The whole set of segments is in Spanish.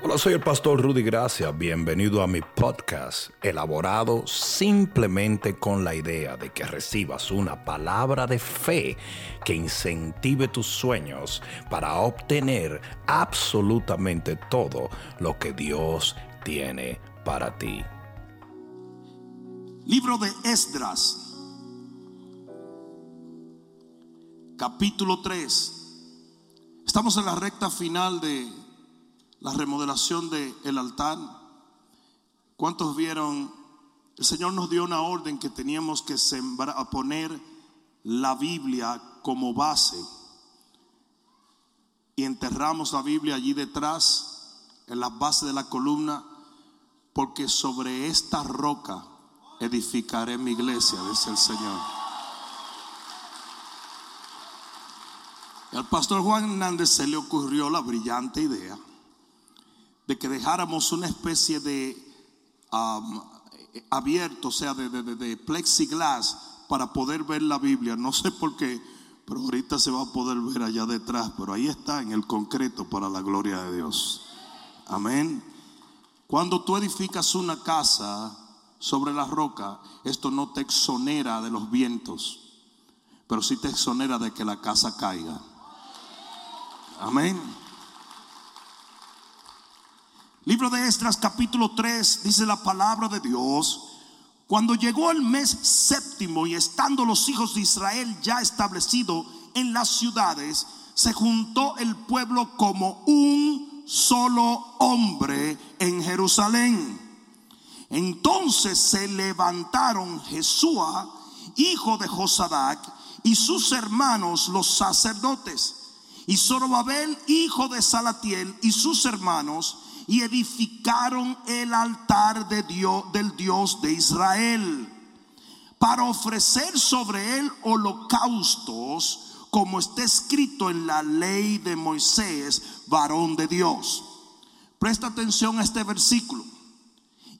Hola, soy el pastor Rudy Gracia. Bienvenido a mi podcast, elaborado simplemente con la idea de que recibas una palabra de fe que incentive tus sueños para obtener absolutamente todo lo que Dios tiene para ti. Libro de Esdras, capítulo 3. Estamos en la recta final de la remodelación del altar. ¿Cuántos vieron? El Señor nos dio una orden que teníamos que sembrar, poner la Biblia como base. Y enterramos la Biblia allí detrás, en la base de la columna, porque sobre esta roca edificaré mi iglesia, dice el Señor. Al pastor Juan Hernández se le ocurrió la brillante idea de que dejáramos una especie de um, abierto, o sea, de, de, de, plexiglas para poder ver la Biblia. No sé por qué, pero ahorita se va a poder ver allá detrás, pero ahí está en el concreto para la gloria de Dios. Amén. Cuando tú edificas una casa sobre la roca, esto no te exonera de los vientos, pero sí te exonera de que la casa caiga. Amén. Libro de Esdras capítulo 3 dice la palabra de Dios. Cuando llegó el mes séptimo y estando los hijos de Israel ya establecidos en las ciudades, se juntó el pueblo como un solo hombre en Jerusalén. Entonces se levantaron Jesúa, hijo de Josadac, y sus hermanos los sacerdotes, y Zorobabel, hijo de Salatiel, y sus hermanos, y edificaron el altar de Dios, del Dios de Israel para ofrecer sobre él holocaustos como está escrito en la ley de Moisés, varón de Dios. Presta atención a este versículo.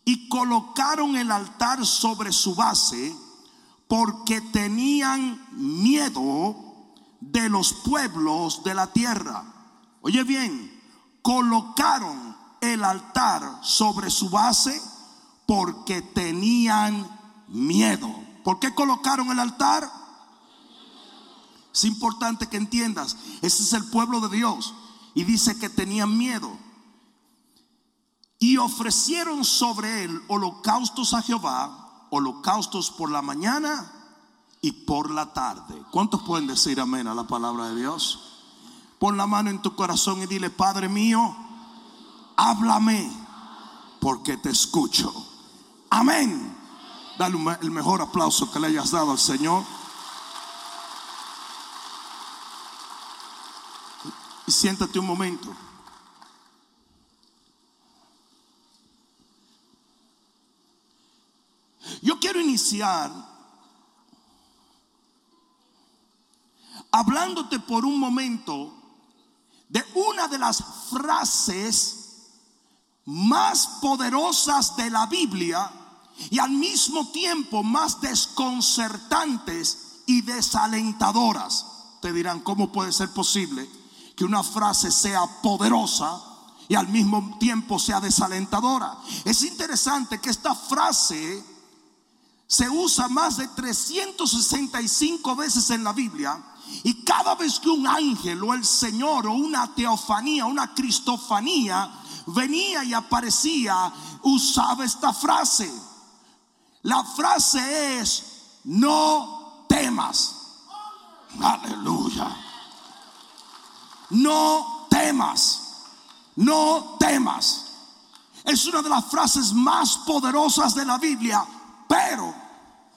Y colocaron el altar sobre su base porque tenían miedo de los pueblos de la tierra. Oye bien, colocaron el altar sobre su base porque tenían miedo. ¿Por qué colocaron el altar? Es importante que entiendas, ese es el pueblo de Dios. Y dice que tenían miedo. Y ofrecieron sobre él holocaustos a Jehová, holocaustos por la mañana y por la tarde. ¿Cuántos pueden decir amén a la palabra de Dios? Pon la mano en tu corazón y dile, Padre mío, háblame porque te escucho. Amén. Dale el mejor aplauso que le hayas dado al Señor. Y siéntate un momento. Yo quiero iniciar hablándote por un momento de una de las frases más poderosas de la Biblia y al mismo tiempo más desconcertantes y desalentadoras. Te dirán, ¿cómo puede ser posible que una frase sea poderosa y al mismo tiempo sea desalentadora? Es interesante que esta frase se usa más de 365 veces en la Biblia y cada vez que un ángel o el Señor o una teofanía, una cristofanía venía y aparecía, usaba esta frase. La frase es, no temas. Aleluya. No temas. No temas. Es una de las frases más poderosas de la Biblia, pero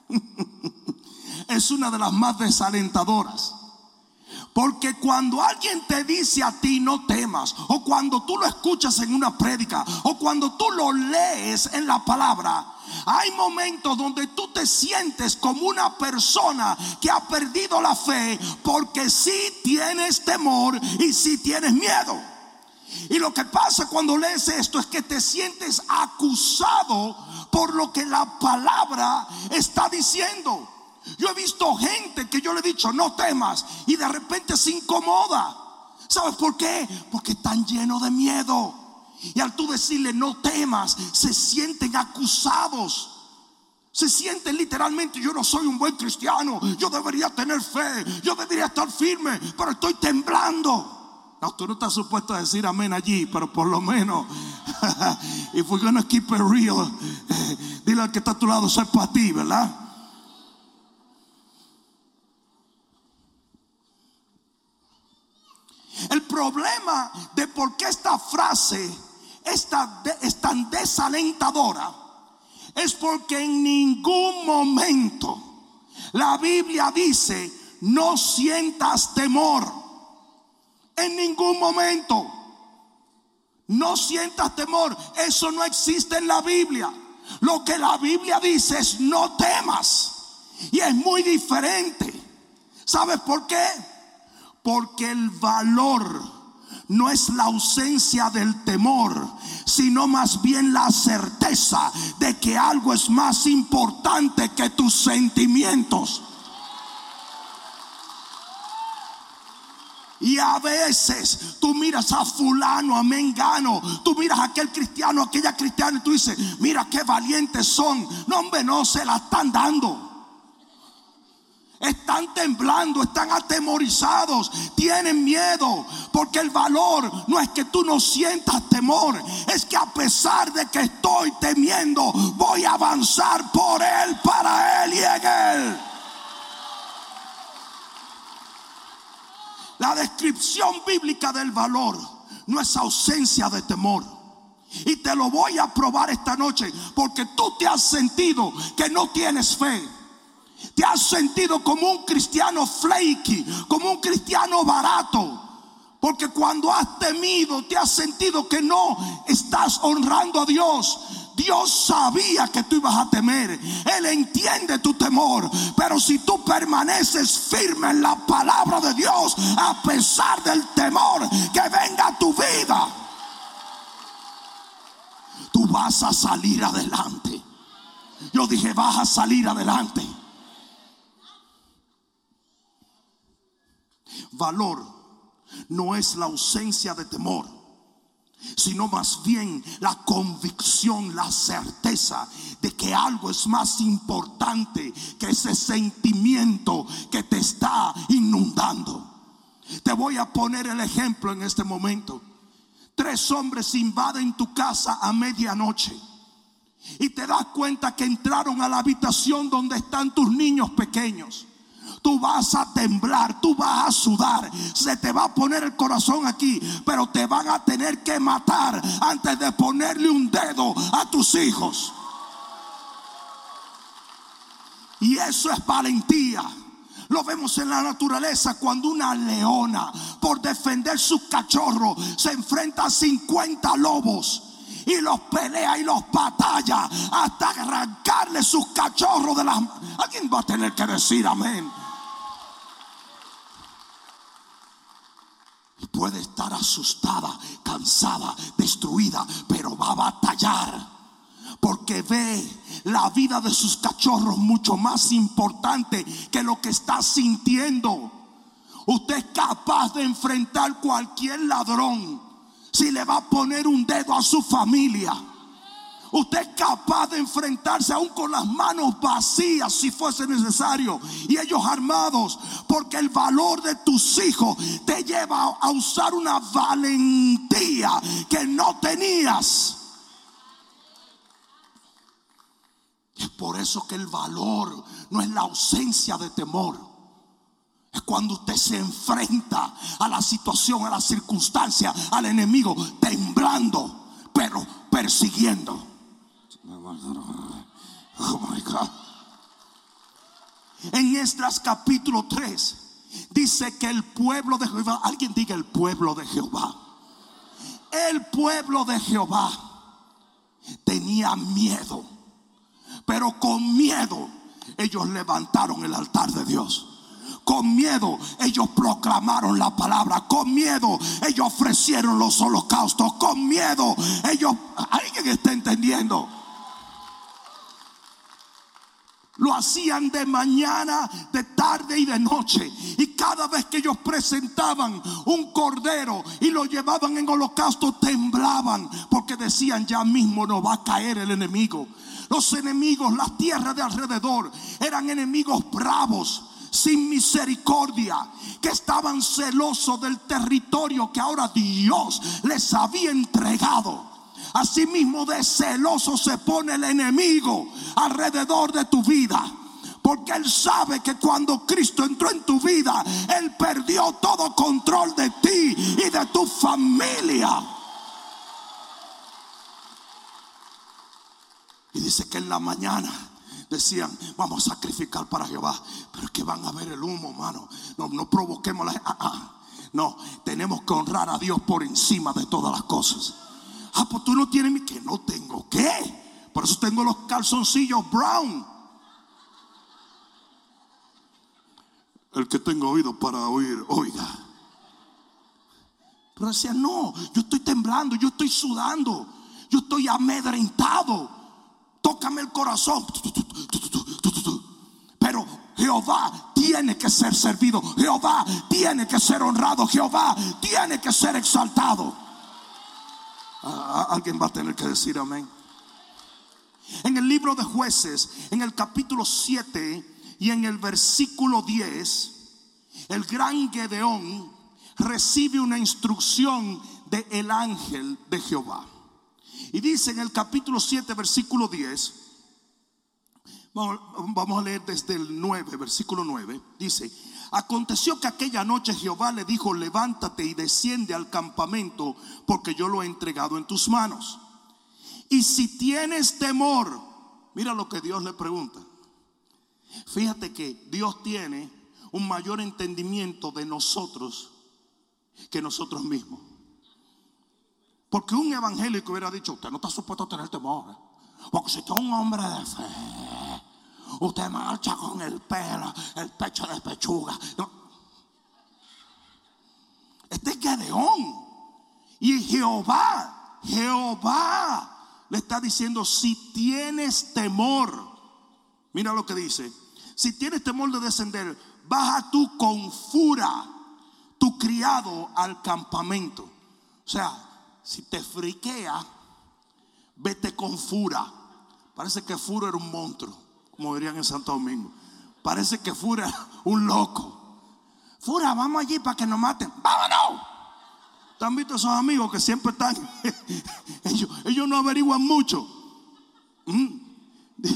es una de las más desalentadoras. Porque cuando alguien te dice a ti no temas, o cuando tú lo escuchas en una prédica, o cuando tú lo lees en la palabra, hay momentos donde tú te sientes como una persona que ha perdido la fe porque sí tienes temor y sí tienes miedo. Y lo que pasa cuando lees esto es que te sientes acusado por lo que la palabra está diciendo. Yo he visto gente que yo le he dicho, no temas, y de repente se incomoda. ¿Sabes por qué? Porque están llenos de miedo. Y al tú decirle no temas, se sienten acusados. Se sienten literalmente, yo no soy un buen cristiano, yo debería tener fe, yo debería estar firme, pero estoy temblando. No, tú no estás supuesto a decir amén allí, pero por lo menos, if we're gonna keep it real, dile al que está a tu lado, soy para ti, ¿verdad? El problema de por qué esta frase es tan desalentadora es porque en ningún momento la Biblia dice, no sientas temor. En ningún momento. No sientas temor. Eso no existe en la Biblia. Lo que la Biblia dice es no temas. Y es muy diferente. ¿Sabes por qué? Porque el valor no es la ausencia del temor, sino más bien la certeza de que algo es más importante que tus sentimientos. Y a veces tú miras a fulano, a mengano, tú miras a aquel cristiano, aquella cristiana y tú dices, mira qué valientes son. No, hombre, no se la están dando están temblando, están atemorizados, tienen miedo, porque el valor no es que tú no sientas temor, es que a pesar de que estoy temiendo, voy a avanzar por Él, para Él y en Él. La descripción bíblica del valor no es ausencia de temor. Y te lo voy a probar esta noche porque tú te has sentido que no tienes fe te has sentido como un cristiano flaky, como un cristiano barato. Porque cuando has temido, te has sentido que no estás honrando a Dios. Dios sabía que tú ibas a temer. Él entiende tu temor. Pero si tú permaneces firme en la palabra de Dios, a pesar del temor que venga a tu vida, tú vas a salir adelante. Yo dije, vas a salir adelante. Valor no es la ausencia de temor, sino más bien la convicción, la certeza de que algo es más importante que ese sentimiento que te está inundando. Te voy a poner el ejemplo en este momento. Tres hombres invaden tu casa a medianoche y te das cuenta que entraron a la habitación donde están tus niños pequeños tú vas a temblar, tú vas a sudar, se te va a poner el corazón aquí, pero te van a tener que matar antes de ponerle un dedo a tus hijos. Y eso es valentía. Lo vemos en la naturaleza cuando una leona, por defender sus cachorros, se enfrenta a 50 lobos y los pelea y los batalla hasta arrancarle sus cachorros de las. Alguien va a tener que decir amén. Puede estar asustada, cansada, destruida, pero va a batallar. Porque ve la vida de sus cachorros mucho más importante que lo que está sintiendo. Usted es capaz de enfrentar cualquier ladrón si le va a poner un dedo a su familia. Usted es capaz de enfrentarse aún con las manos vacías si fuese necesario. Y ellos armados. Porque el valor de tus hijos te lleva a usar una valentía que no tenías. Es por eso que el valor no es la ausencia de temor. Es cuando usted se enfrenta a la situación, a la circunstancia, al enemigo, temblando, pero persiguiendo. En Esdras capítulo 3 dice que el pueblo de Jehová, alguien diga el pueblo de Jehová. El pueblo de Jehová tenía miedo, pero con miedo ellos levantaron el altar de Dios. Con miedo ellos proclamaron la palabra. Con miedo ellos ofrecieron los holocaustos. Con miedo ellos... ¿Alguien está entendiendo? Lo hacían de mañana, de tarde y de noche. Y cada vez que ellos presentaban un cordero y lo llevaban en holocausto, temblaban porque decían, ya mismo nos va a caer el enemigo. Los enemigos, las tierras de alrededor, eran enemigos bravos sin misericordia, que estaban celosos del territorio que ahora Dios les había entregado. Asimismo de celoso se pone el enemigo alrededor de tu vida. Porque Él sabe que cuando Cristo entró en tu vida, Él perdió todo control de ti y de tu familia. Y dice que en la mañana decían, vamos a sacrificar para Jehová. Pero es que van a ver el humo, mano. No, no provoquemos la... Ah, ah. No, tenemos que honrar a Dios por encima de todas las cosas. Ah, pues tú no tienes mi que no tengo qué. Por eso tengo los calzoncillos brown. El que tengo oído para oír, oiga. Pero decía, no, yo estoy temblando, yo estoy sudando, yo estoy amedrentado. Tócame el corazón. Pero Jehová tiene que ser servido. Jehová tiene que ser honrado. Jehová tiene que ser exaltado. Alguien va a tener que decir amén. En el libro de jueces, en el capítulo 7 y en el versículo 10, el gran Gedeón recibe una instrucción del el ángel de Jehová. Y dice en el capítulo 7, versículo 10, vamos a leer desde el 9, versículo 9, dice, Aconteció que aquella noche Jehová le dijo, levántate y desciende al campamento, porque yo lo he entregado en tus manos. Y si tienes temor, mira lo que Dios le pregunta. Fíjate que Dios tiene un mayor entendimiento de nosotros que nosotros mismos. Porque un evangélico hubiera dicho, usted no está supuesto a tener temor. ¿eh? Porque si usted es un hombre de fe, Usted marcha con el pelo, el pecho de pechuga. Este es Gedeón. Y Jehová, Jehová le está diciendo, si tienes temor, mira lo que dice, si tienes temor de descender, baja tú con fura tu criado al campamento. O sea, si te friquea, vete con fura. Parece que Fura era un monstruo como en Santo Domingo. Parece que Fura un loco. Fura, vamos allí para que nos maten. ¡Vámonos! ¿Te han visto esos amigos que siempre están? ellos, no averiguan mucho. ¿Mm?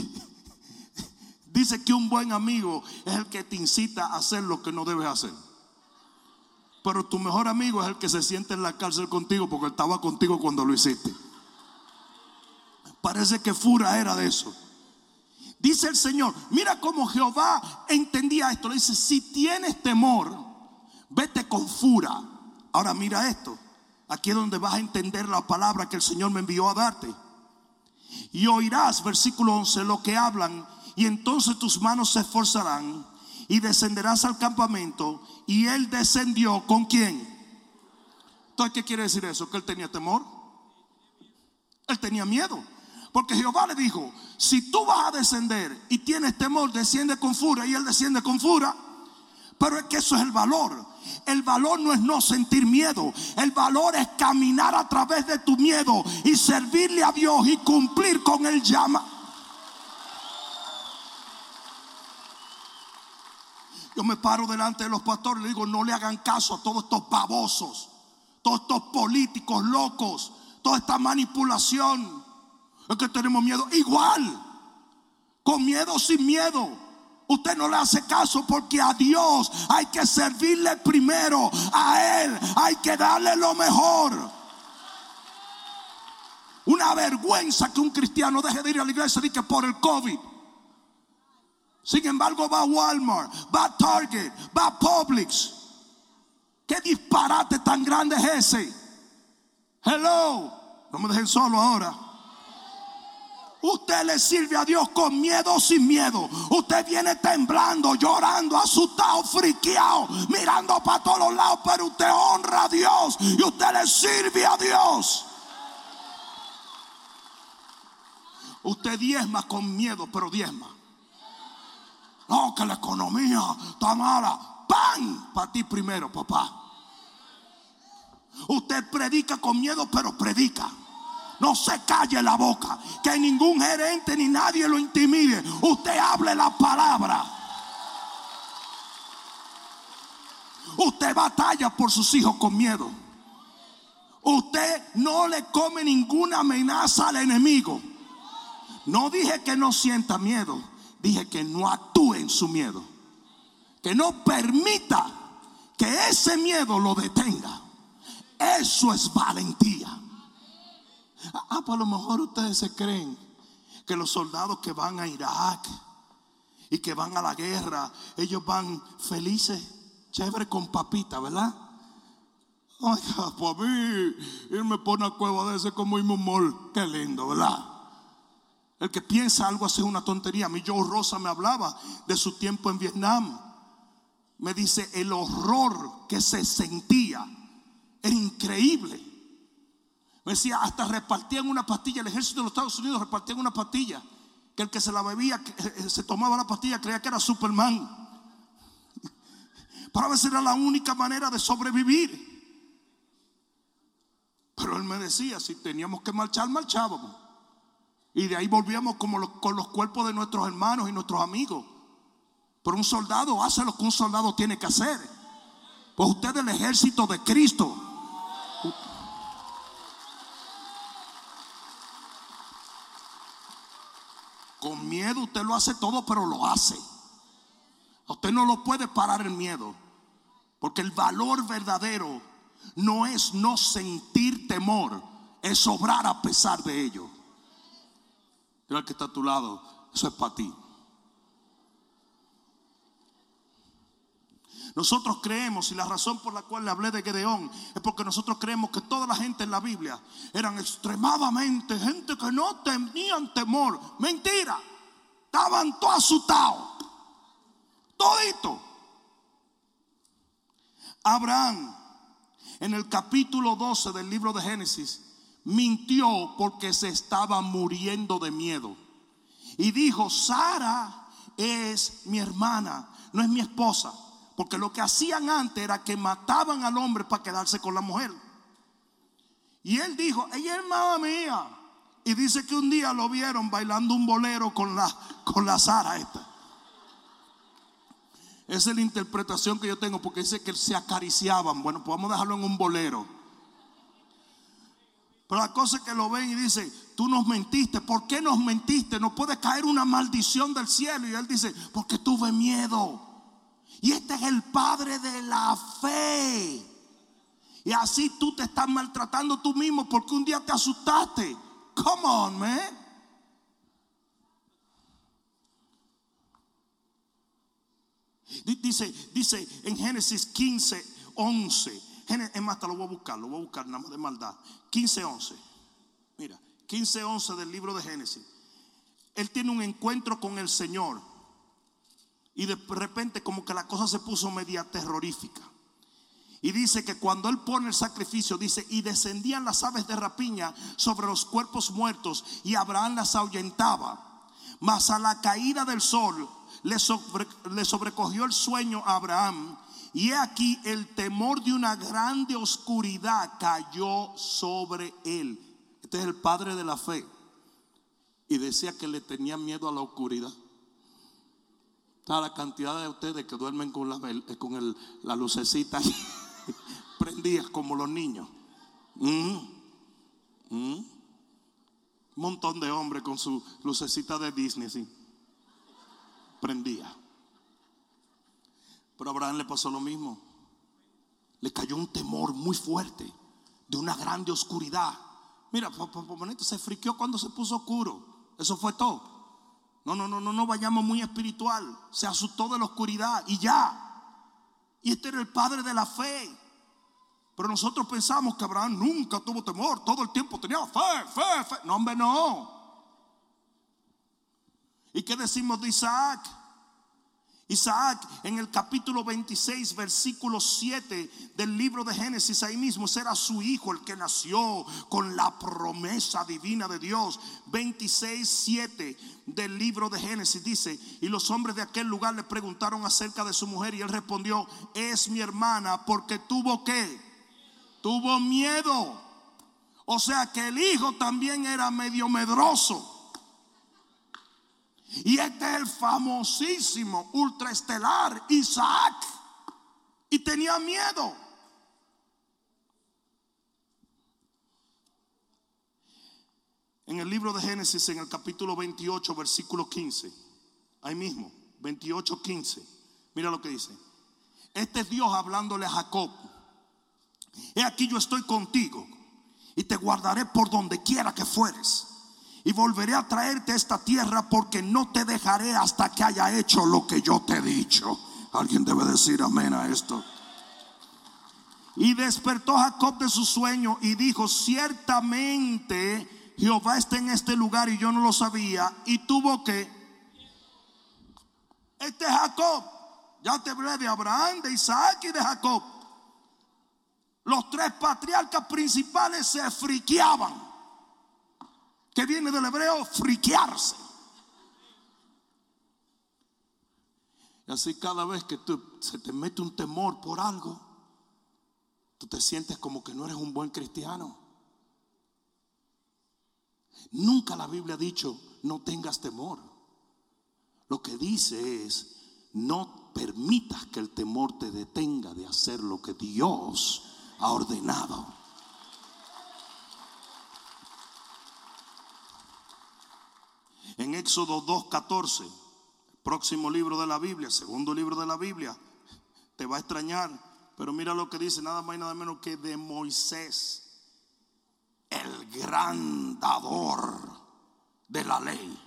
Dice que un buen amigo es el que te incita a hacer lo que no debes hacer. Pero tu mejor amigo es el que se siente en la cárcel contigo porque estaba contigo cuando lo hiciste. Parece que Fura era de eso. Dice el Señor, mira cómo Jehová entendía esto. Le dice, si tienes temor, vete con fura. Ahora mira esto. Aquí es donde vas a entender la palabra que el Señor me envió a darte. Y oirás, versículo 11, lo que hablan. Y entonces tus manos se esforzarán y descenderás al campamento. Y él descendió con quién. Entonces, ¿qué quiere decir eso? Que él tenía temor. Él tenía miedo. Porque Jehová le dijo, si tú vas a descender y tienes temor, desciende con furia y él desciende con furia. Pero es que eso es el valor. El valor no es no sentir miedo. El valor es caminar a través de tu miedo y servirle a Dios y cumplir con el llama. Yo me paro delante de los pastores y le digo, no le hagan caso a todos estos babosos, todos estos políticos locos, toda esta manipulación. Es que tenemos miedo. Igual. Con miedo o sin miedo. Usted no le hace caso porque a Dios hay que servirle primero. A Él hay que darle lo mejor. Una vergüenza que un cristiano deje de ir a la iglesia y que por el COVID. Sin embargo, va a Walmart, va a Target, va a Publix. ¿Qué disparate tan grande es ese? Hello. No me dejen solo ahora. Usted le sirve a Dios con miedo o sin miedo. Usted viene temblando, llorando, asustado, friqueado, mirando para todos lados, pero usted honra a Dios y usted le sirve a Dios. Usted diezma con miedo, pero diezma. No, que la economía está mala. ¡Pam! Para ti primero, papá. Usted predica con miedo, pero predica. No se calle la boca. Que ningún gerente ni nadie lo intimide. Usted hable la palabra. Usted batalla por sus hijos con miedo. Usted no le come ninguna amenaza al enemigo. No dije que no sienta miedo. Dije que no actúe en su miedo. Que no permita que ese miedo lo detenga. Eso es valentía. Ah, pues a lo mejor ustedes se creen que los soldados que van a Irak y que van a la guerra, ellos van felices, chévere con papita, ¿verdad? Ay, pues a mí irme por una cueva de ese como un mol, qué lindo, ¿verdad? El que piensa algo hace una tontería. A mí Joe Rosa me hablaba de su tiempo en Vietnam. Me dice el horror que se sentía. Era increíble. Me decía, hasta repartían una pastilla. El ejército de los Estados Unidos repartían una pastilla. Que el que se la bebía, eh, eh, se tomaba la pastilla, creía que era Superman. Para veces era la única manera de sobrevivir. Pero él me decía, si teníamos que marchar, marchábamos. Y de ahí volvíamos como con los cuerpos de nuestros hermanos y nuestros amigos. Pero un soldado hace lo que un soldado tiene que hacer. Pues usted es el ejército de Cristo. Con miedo usted lo hace todo, pero lo hace. usted no lo puede parar el miedo. Porque el valor verdadero no es no sentir temor, es obrar a pesar de ello. Mira que está a tu lado, eso es para ti. Nosotros creemos, y la razón por la cual le hablé de Gedeón, es porque nosotros creemos que toda la gente en la Biblia eran extremadamente gente que no tenían temor. Mentira. Estaban todos asustados. Todito. Abraham, en el capítulo 12 del libro de Génesis, mintió porque se estaba muriendo de miedo. Y dijo, Sara es mi hermana, no es mi esposa. Porque lo que hacían antes era que mataban al hombre para quedarse con la mujer. Y él dijo, ella es hermana mía. Y dice que un día lo vieron bailando un bolero con la, con la Sara esta. Esa es la interpretación que yo tengo porque dice que se acariciaban. Bueno, pues vamos a dejarlo en un bolero. Pero la cosa es que lo ven y dice, tú nos mentiste. ¿Por qué nos mentiste? No puede caer una maldición del cielo. Y él dice, porque tuve miedo. Y este es el padre de la fe. Y así tú te estás maltratando tú mismo porque un día te asustaste. Come on, man. Dice, dice en Génesis 15, 11. Es más, te lo voy a buscar, lo voy a buscar nada más de maldad. 15, 11. Mira, 15, 11 del libro de Génesis. Él tiene un encuentro con el Señor. Y de repente como que la cosa se puso media terrorífica. Y dice que cuando él pone el sacrificio, dice, y descendían las aves de rapiña sobre los cuerpos muertos y Abraham las ahuyentaba. Mas a la caída del sol le, sobrecogió el sueño a Abraham. Y he aquí el temor de una grande oscuridad cayó sobre él. Este es el padre de la fe. Y decía que le tenía miedo a la oscuridad. Está la cantidad de ustedes que duermen con la, eh, con la lucecita prendidas como los niños. Mm. Mm. Un montón de hombres con su lucecita de Disney así. Prendía. Pero a Abraham le pasó lo mismo. Le cayó un temor muy fuerte de una grande oscuridad. Mira, se friqueó cuando se puso oscuro. Eso fue todo. No, no, no, no, no vayamos muy espiritual. Se asustó de la oscuridad y ya. Y este era el padre de la fe. Pero nosotros pensamos que Abraham nunca tuvo temor, todo el tiempo tenía fe, fe, fe. No, hombre, no. ¿Y qué decimos de Isaac? Isaac en el capítulo 26, versículo 7 del libro de Génesis, ahí mismo será su hijo el que nació con la promesa divina de Dios. 26, 7 del libro de Génesis dice, y los hombres de aquel lugar le preguntaron acerca de su mujer y él respondió, es mi hermana porque tuvo que, tuvo miedo. O sea que el hijo también era medio medroso. Y este es el famosísimo ultraestelar Isaac. Y tenía miedo. En el libro de Génesis, en el capítulo 28, versículo 15, ahí mismo, 28, 15, mira lo que dice. Este es Dios hablándole a Jacob. He aquí yo estoy contigo y te guardaré por donde quiera que fueres y volveré a traerte a esta tierra porque no te dejaré hasta que haya hecho lo que yo te he dicho. Alguien debe decir amén a esto. Y despertó Jacob de su sueño y dijo, ciertamente Jehová está en este lugar y yo no lo sabía. Y tuvo que... Este es Jacob. Ya te hablé de Abraham, de Isaac y de Jacob. Los tres patriarcas principales se friqueaban que viene del hebreo friquearse. Y así cada vez que tú, se te mete un temor por algo, tú te sientes como que no eres un buen cristiano. Nunca la Biblia ha dicho no tengas temor. Lo que dice es no permitas que el temor te detenga de hacer lo que Dios ha ordenado. En Éxodo 2.14, próximo libro de la Biblia, segundo libro de la Biblia, te va a extrañar, pero mira lo que dice, nada más y nada menos que de Moisés, el gran dador de la ley.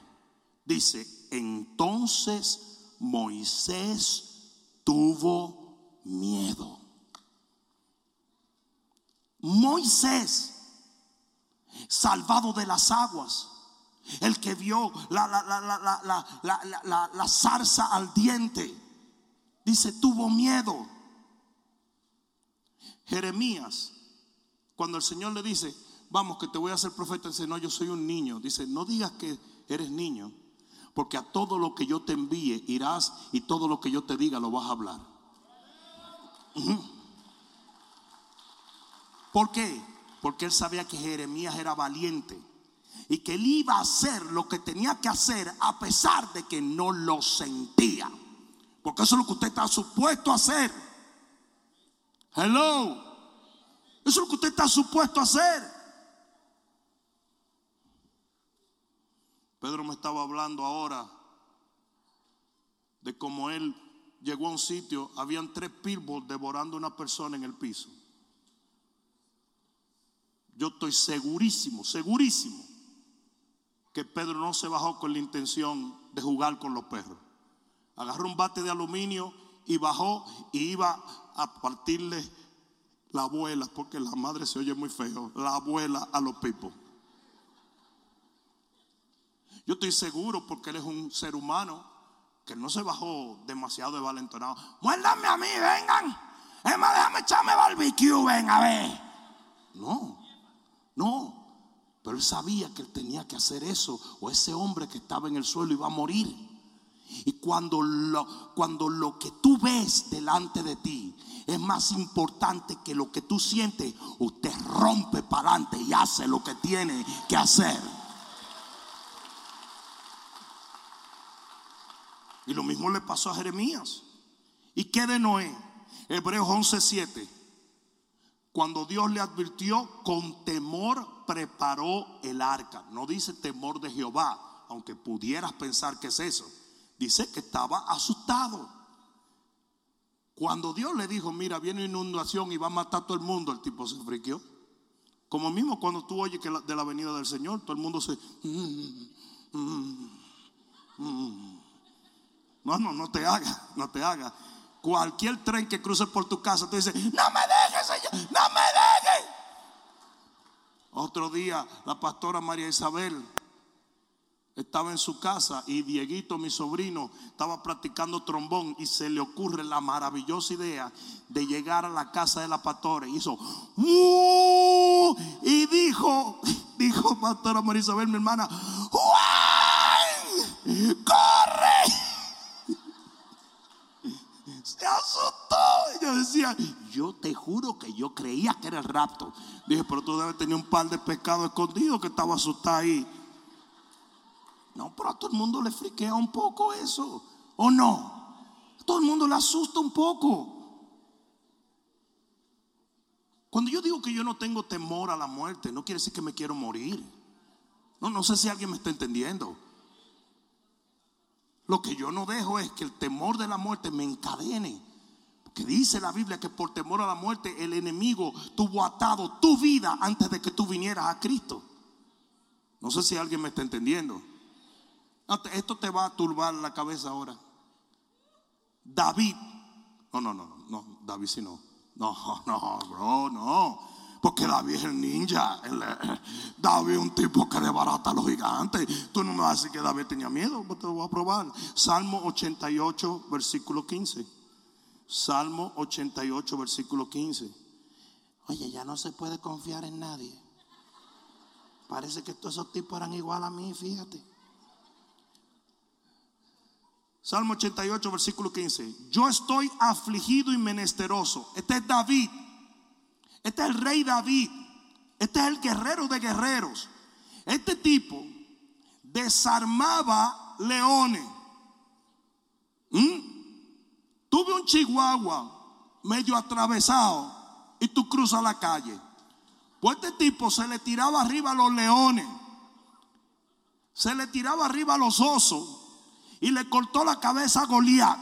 Dice, entonces Moisés tuvo miedo. Moisés, salvado de las aguas, el que vio la, la, zarza al diente, dice, tuvo miedo. Jeremías, cuando el Señor le dice, vamos, que te voy a hacer profeta, dice, no, yo soy un niño. Dice, no digas que eres niño, porque a todo lo que yo te envíe irás y todo lo que yo te diga lo vas a hablar. ¿Por qué? Porque él sabía que Jeremías era valiente y que él iba a hacer lo que tenía que hacer a pesar de que no lo sentía. Porque eso es lo que usted está supuesto a hacer. Hello. Eso es lo que usted está supuesto a hacer. Pedro me estaba hablando ahora de cómo él llegó a un sitio, habían tres pitbulls devorando a una persona en el piso. Yo estoy segurísimo, segurísimo que Pedro no se bajó con la intención de jugar con los perros. Agarró un bate de aluminio y bajó y iba a partirle la abuela, porque la madre se oye muy feo, la abuela a los pipos. Yo estoy seguro porque él es un ser humano que no se bajó demasiado de valentonado. Muérdame a mí, vengan. Es más, déjame echarme barbecue, ven a ver. No, no. Pero él sabía que él tenía que hacer eso o ese hombre que estaba en el suelo iba a morir. Y cuando lo, cuando lo que tú ves delante de ti es más importante que lo que tú sientes, usted rompe para adelante y hace lo que tiene que hacer. Y lo mismo le pasó a Jeremías. ¿Y qué de Noé? Hebreos 11:7. Cuando Dios le advirtió con temor preparó el arca. No dice temor de Jehová, aunque pudieras pensar que es eso. Dice que estaba asustado. Cuando Dios le dijo, mira, viene inundación y va a matar a todo el mundo, el tipo se friqueó. Como mismo cuando tú oyes que de la venida del Señor, todo el mundo se... No, no, no te haga, no te haga. Cualquier tren que cruce por tu casa, tú dices, no me dejes, No me dejes. Otro día la pastora María Isabel estaba en su casa y Dieguito, mi sobrino, estaba practicando trombón y se le ocurre la maravillosa idea de llegar a la casa de la pastora hizo "Uh", y dijo, dijo pastora Marisabel, mi hermana, Juan, corre. Decía, yo te juro que yo creía que era el rapto. Dije, pero tú debes tener un par de pescados escondidos que estaba asustado ahí. No, pero a todo el mundo le friquea un poco eso. ¿O no? A todo el mundo le asusta un poco. Cuando yo digo que yo no tengo temor a la muerte, no quiere decir que me quiero morir. No, no sé si alguien me está entendiendo. Lo que yo no dejo es que el temor de la muerte me encadene. Dice la Biblia que por temor a la muerte el enemigo tuvo atado tu vida antes de que tú vinieras a Cristo. No sé si alguien me está entendiendo. Esto te va a turbar la cabeza ahora. David. No, no, no, no, David sí no. No, no, bro, no. Porque David es el ninja. David es un tipo que desbarata a los gigantes. Tú no me vas a decir que David tenía miedo. Pues te lo voy a probar. Salmo 88, versículo 15. Salmo 88, versículo 15. Oye, ya no se puede confiar en nadie. Parece que todos esos tipos eran igual a mí, fíjate. Salmo 88, versículo 15. Yo estoy afligido y menesteroso. Este es David. Este es el rey David. Este es el guerrero de guerreros. Este tipo desarmaba leones. ¿Mm? Tuve un chihuahua medio atravesado y tú cruzas la calle. Pues este tipo se le tiraba arriba a los leones. Se le tiraba arriba a los osos y le cortó la cabeza a Goliat.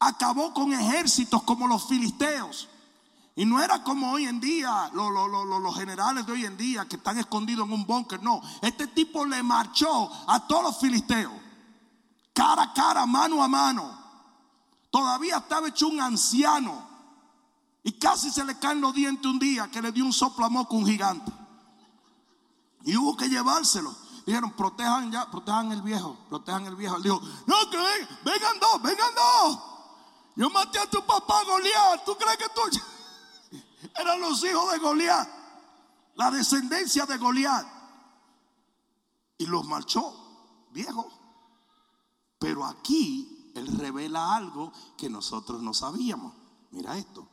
Acabó con ejércitos como los filisteos. Y no era como hoy en día, los, generales de hoy en día que están escondidos en un búnker. No, este tipo le marchó a todos los filisteos. Cara a cara, mano a mano. Todavía estaba hecho un anciano. Y casi se le caen los dientes un día que le dio un soplamoco a un gigante. Y hubo que llevárselo. Dijeron, protejan ya, protejan el viejo, protejan el viejo. Él dijo, no, que vengan dos, vengan dos. Yo maté a tu papá Goliat. ¿Tú crees que tú? Eran los hijos de Goliat, la descendencia de Goliat. Y los marchó, viejo. Pero aquí él revela algo que nosotros no sabíamos. Mira esto.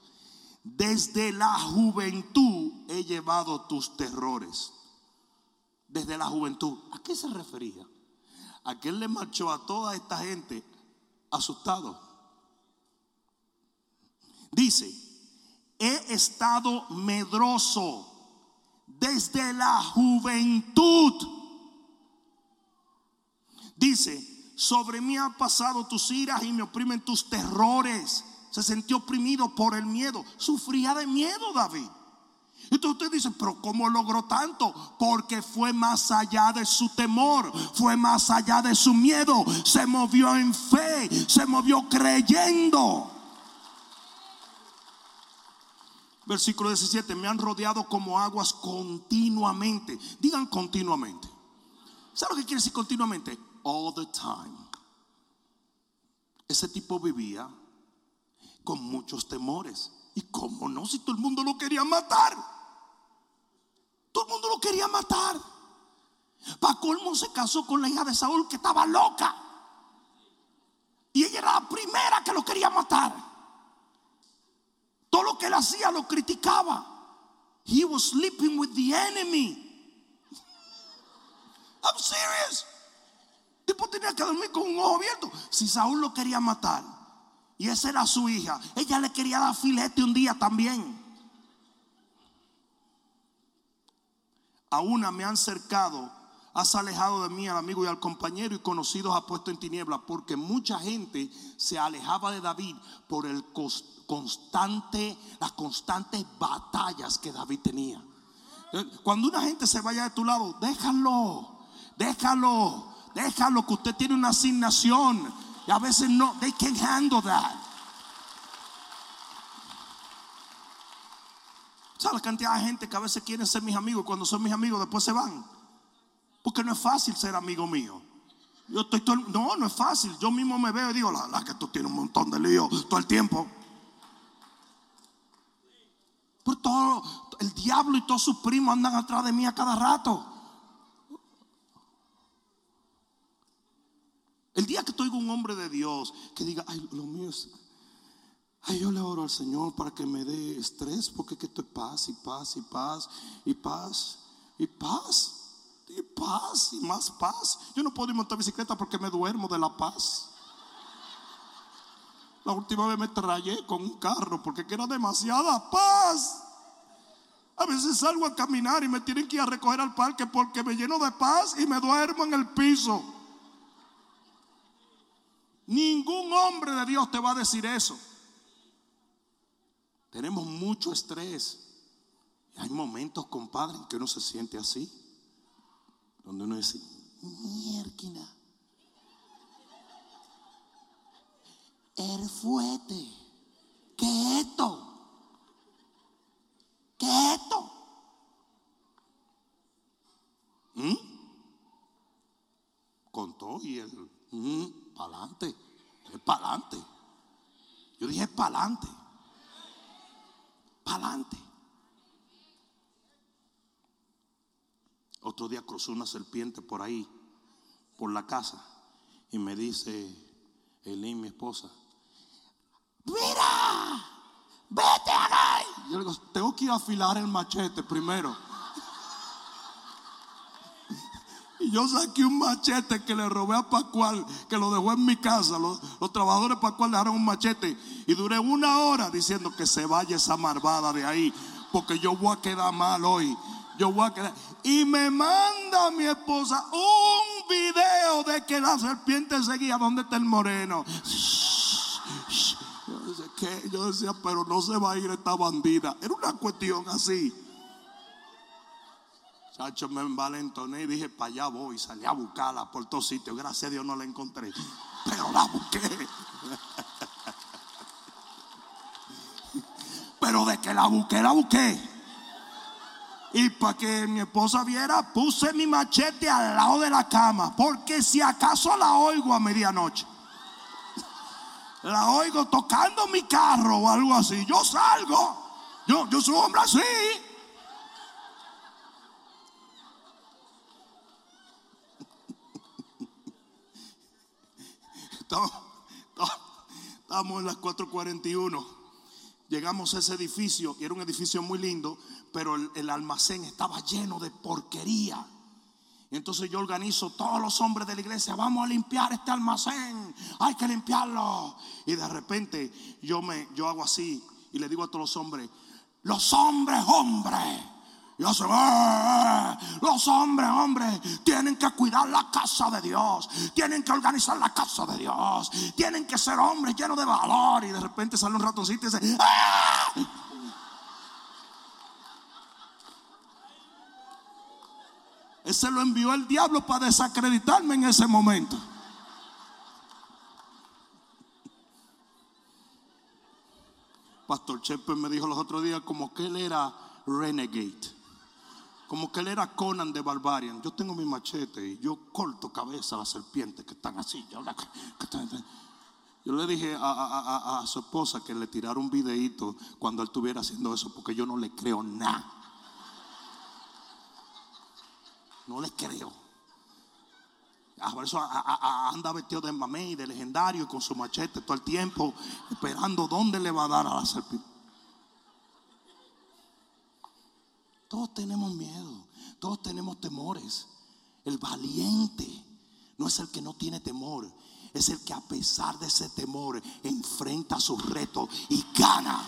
Desde la juventud he llevado tus terrores desde la juventud. ¿A qué se refería? A que él le marchó a toda esta gente asustado. Dice, he estado medroso desde la juventud. Dice, sobre mí han pasado tus iras y me oprimen tus terrores. Se sintió oprimido por el miedo. Sufría de miedo David. Entonces usted dice, pero ¿cómo logró tanto? Porque fue más allá de su temor, fue más allá de su miedo, se movió en fe, se movió creyendo. Versículo 17, me han rodeado como aguas continuamente. Digan continuamente. ¿Sabe lo que quiere decir continuamente? All the time. Ese tipo vivía con muchos temores. ¿Y cómo no? Si todo el mundo lo quería matar. Todo el mundo lo quería matar. Para colmo se casó con la hija de Saúl que estaba loca. Y ella era la primera que lo quería matar. Todo lo que él hacía lo criticaba. He was sleeping with the enemy. I'm serious. Tipo tenía que dormir con un ojo abierto. Si Saúl lo quería matar y esa era su hija, ella le quería dar filete un día también. a una me han cercado, has alejado de mí al amigo y al compañero y conocidos ha puesto en tiniebla, porque mucha gente se alejaba de David por el constante, las constantes batallas que David tenía. Eh, cuando una gente se vaya de tu lado, déjalo, déjalo, déjalo, que usted tiene una asignación. Y a veces no, they can't handle that. ¿Sabes la cantidad de gente que a veces quieren ser mis amigos cuando son mis amigos después se van? Porque no es fácil ser amigo mío. Yo estoy todo no, no es fácil. Yo mismo me veo y digo, la que tú tienes un montón de lío todo el tiempo. Por todo, el diablo y todos sus primos andan atrás de mí a cada rato. El día que estoy con un hombre de Dios que diga, ay, lo mío es. Ay, yo le oro al Señor para que me dé estrés, porque que esto es paz y paz y paz y paz y paz y paz y más paz. Yo no puedo ir montar bicicleta porque me duermo de la paz. La última vez me trayé con un carro porque que era demasiada paz. A veces salgo a caminar y me tienen que ir a recoger al parque porque me lleno de paz y me duermo en el piso. Ningún hombre de Dios te va a decir eso. Tenemos mucho estrés. Hay momentos, compadre, en que uno se siente así. Donde uno dice, mierquina. El fuete. ¿Qué es esto? ¿Qué es esto? ¿Mm? Y el para adelante. Es para adelante. Yo dije para adelante. Para adelante. Otro día cruzó una serpiente por ahí, por la casa, y me dice Elin, mi esposa, mira, vete acá. Yo le digo, tengo que a afilar el machete primero. Y yo saqué un machete que le robé a Pascual, que lo dejó en mi casa. Los, trabajadores de Pascual dejaron un machete. Y duré una hora diciendo que se vaya esa marvada de ahí. Porque yo voy a quedar mal hoy. Yo voy a quedar. Y me manda mi esposa un video de que la serpiente seguía. ¿Dónde está el moreno? Yo decía, pero no se va a ir esta bandida. Era una cuestión así. Me envalentoné y dije, para allá voy. Salí a buscarla por todos sitios. Gracias a Dios no la encontré. Pero la busqué. Pero de que la busqué, la busqué. Y para que mi esposa viera, puse mi machete al lado de la cama. Porque si acaso la oigo a medianoche. La oigo tocando mi carro o algo así. Yo salgo. Yo, yo soy un hombre así. Estamos, en las 4:41. Llegamos a ese edificio y era un edificio muy lindo, pero el, almacén estaba lleno de porquería. Entonces yo organizo todos los hombres de la iglesia, vamos a limpiar este almacén, hay que limpiarlo. Y de repente yo me yo hago así y le digo a todos los hombres, los hombres, hombres. Y "Ah, los hombres, hombres, tienen que cuidar la casa de Dios, tienen que organizar la casa de Dios, tienen que ser hombres llenos de valor. Y de repente sale un ratoncito y dice, ¡Ah! Ese lo envió el diablo para desacreditarme en ese momento. Pastor Chepe me dijo los otros días como que él era renegade. Como que él era Conan de Barbarian. Yo tengo mi machete y yo corto cabeza a las serpientes que están así. Yo, le dije a, su esposa que le tirara un videíto cuando él estuviera haciendo eso porque yo no le creo nada. No le creo. Ah, por eso anda vestido de mamey, de legendario, con su machete todo el tiempo, esperando dónde le va a dar a la serpiente. Todos tenemos miedo, todos tenemos temores. El valiente no es el que no tiene temor, es el que a pesar de ese temor enfrenta sus retos y gana.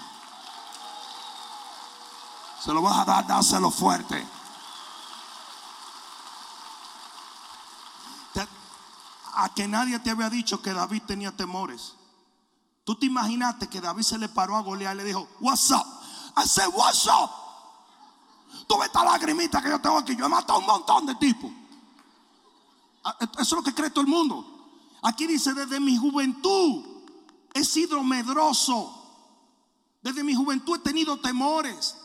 Se lo vas a dar, dáselo fuerte. Te- a que nadie te había dicho que David tenía temores. Tú te imaginaste que David se le paró a Goliat y le dijo, What's up? I said, What's up? Tú ves esta lagrimita que yo tengo aquí. Yo he matado un montón de tipos. Ah, Eso es lo que cree todo el mundo. Aquí dice, desde mi juventud he sido medroso. Desde mi juventud he tenido temores.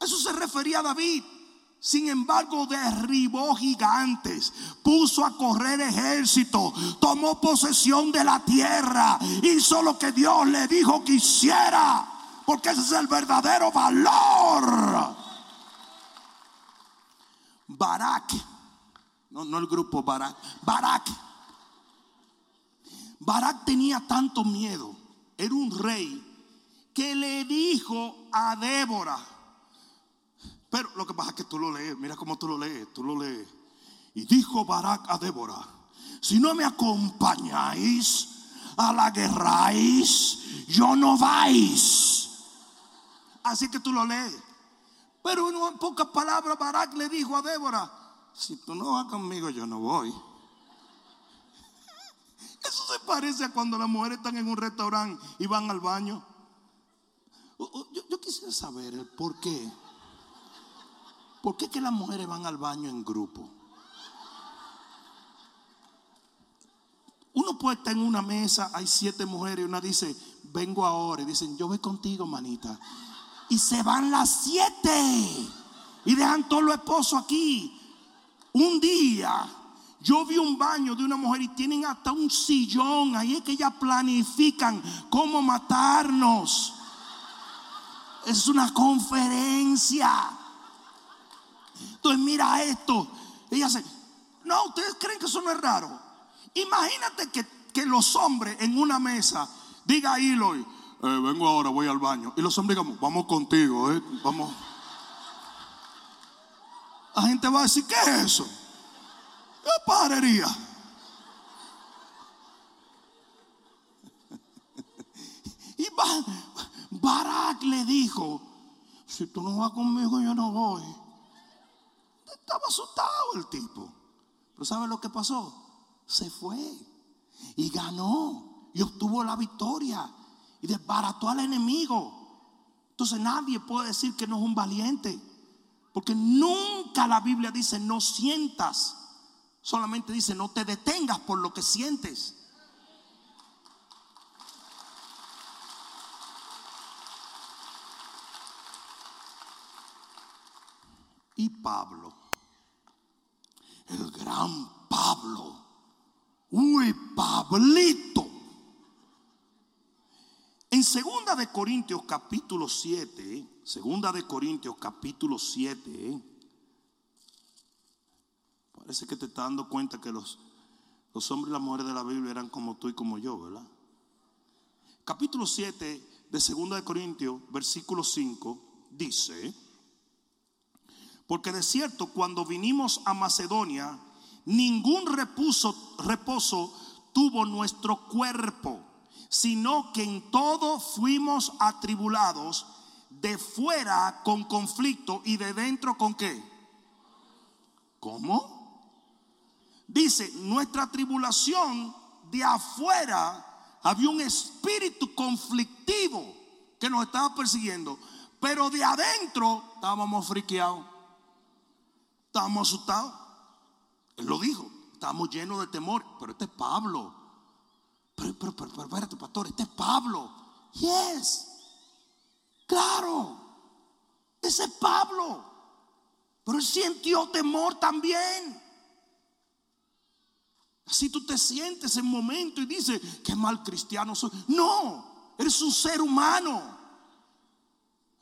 Eso se refería a David. Sin embargo, derribó gigantes, puso a correr ejército, tomó posesión de la tierra, hizo lo que Dios le dijo que hiciera, porque ese es el verdadero valor. Barak, no, no el grupo Barak, Barak. Barak tenía tanto miedo, era un rey, que le dijo a Débora, pero lo que pasa es que tú lo lees, mira cómo tú lo lees, tú lo lees. Y dijo Barak a Débora, si no me acompañáis a la guerráis, yo no vais. Así que tú lo lees. Pero en pocas palabras Barak le dijo a Débora, si tú no vas conmigo, yo no voy. Eso se parece a cuando las mujeres están en un restaurante y van al baño. Yo, quisiera saber el por qué. ¿Por qué que las mujeres van al baño en grupo? Uno puede estar en una mesa, hay siete mujeres y una dice, vengo ahora. Y dicen, yo voy contigo, manita. Y se van las siete. Y dejan todos los esposos aquí. Un día yo vi un baño de una mujer y tienen hasta un sillón. Ahí es que ellas planifican cómo matarnos. Es una conferencia. Entonces mira esto. Ella dice, no, ustedes creen que eso no es raro. Imagínate que, los hombres en una mesa diga Eloy, eh, vengo ahora, voy al baño. Y los hombres digamos, vamos contigo, eh, vamos. La gente va a decir, ¿qué es eso? ¿Qué parería? Y Barak le dijo, si tú no vas conmigo, yo no voy. Estaba asustado el tipo. Pero ¿sabe lo que pasó? Se fue y ganó y obtuvo la victoria y desbarató al enemigo. Entonces nadie puede decir que no es un valiente. Porque nunca la Biblia dice no sientas. Solamente dice no te detengas por lo que sientes. Y Pablo el gran Pablo. Uy, Pablito. En segunda de Corintios capítulo 7, segunda de Corintios capítulo 7, parece que te estás dando cuenta que los, los hombres y las mujeres de la Biblia eran como tú y como yo, ¿verdad? Capítulo 7 de segunda de Corintios, versículo 5, dice, porque de cierto, cuando vinimos a Macedonia, ningún reposo, reposo tuvo nuestro cuerpo, sino que en todo fuimos atribulados, de fuera con conflicto y de dentro con qué. ¿Cómo? Dice, nuestra tribulación de afuera había un espíritu conflictivo que nos estaba persiguiendo, pero de adentro estábamos friqueados. Estábamos asustados. Él lo dijo. Estábamos llenos de temor. Pero este es Pablo. Pero, pero, pero, espérate, pastor. Este es Pablo. Yes. Claro. Ese es Pablo. Pero él sintió temor también. Así tú te sientes en momento y dices, qué mal cristiano soy. No, eres un ser humano.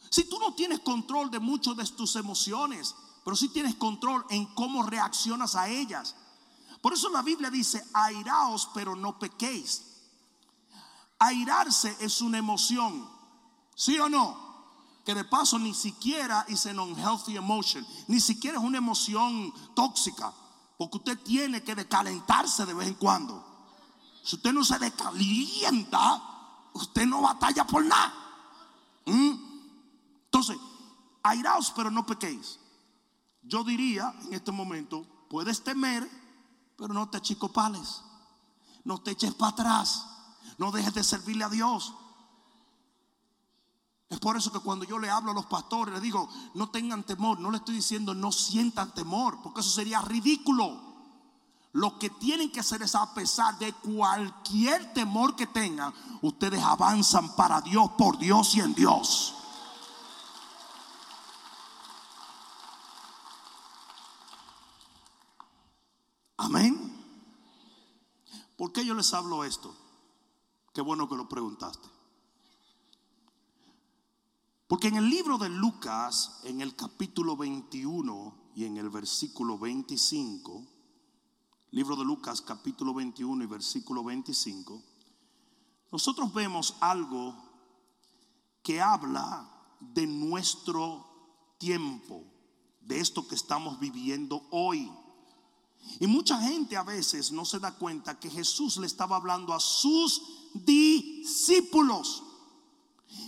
Si tú no tienes control de muchas de tus emociones, pero si tienes control en cómo reaccionas a ellas. Por eso la Biblia dice, airaos pero no pequéis. Airarse es una emoción, ¿sí o no? Que de paso ni siquiera es un unhealthy emotion, ni siquiera es una emoción tóxica, porque usted tiene que decalentarse de vez en cuando. Si usted no se decalienta, usted no batalla por nada. Entonces, airaos pero no pequéis. Yo diría en este momento, puedes temer, pero no te achicopales, no te eches para atrás, no dejes de servirle a Dios. Es por eso que cuando yo le hablo a los pastores, les digo, no tengan temor, no le estoy diciendo no sientan temor, porque eso sería ridículo. Lo que tienen que hacer es a pesar de cualquier temor que tengan, ustedes avanzan para Dios, por Dios y en Dios. Amén. ¿Por qué yo les hablo esto? Qué bueno que lo preguntaste. Porque en el libro de Lucas, en el capítulo 21 y en el versículo 25, libro de Lucas capítulo 21 y versículo 25, nosotros vemos algo que habla de nuestro tiempo, de esto que estamos viviendo hoy. Y mucha gente a veces no se da cuenta que Jesús le estaba hablando a sus discípulos.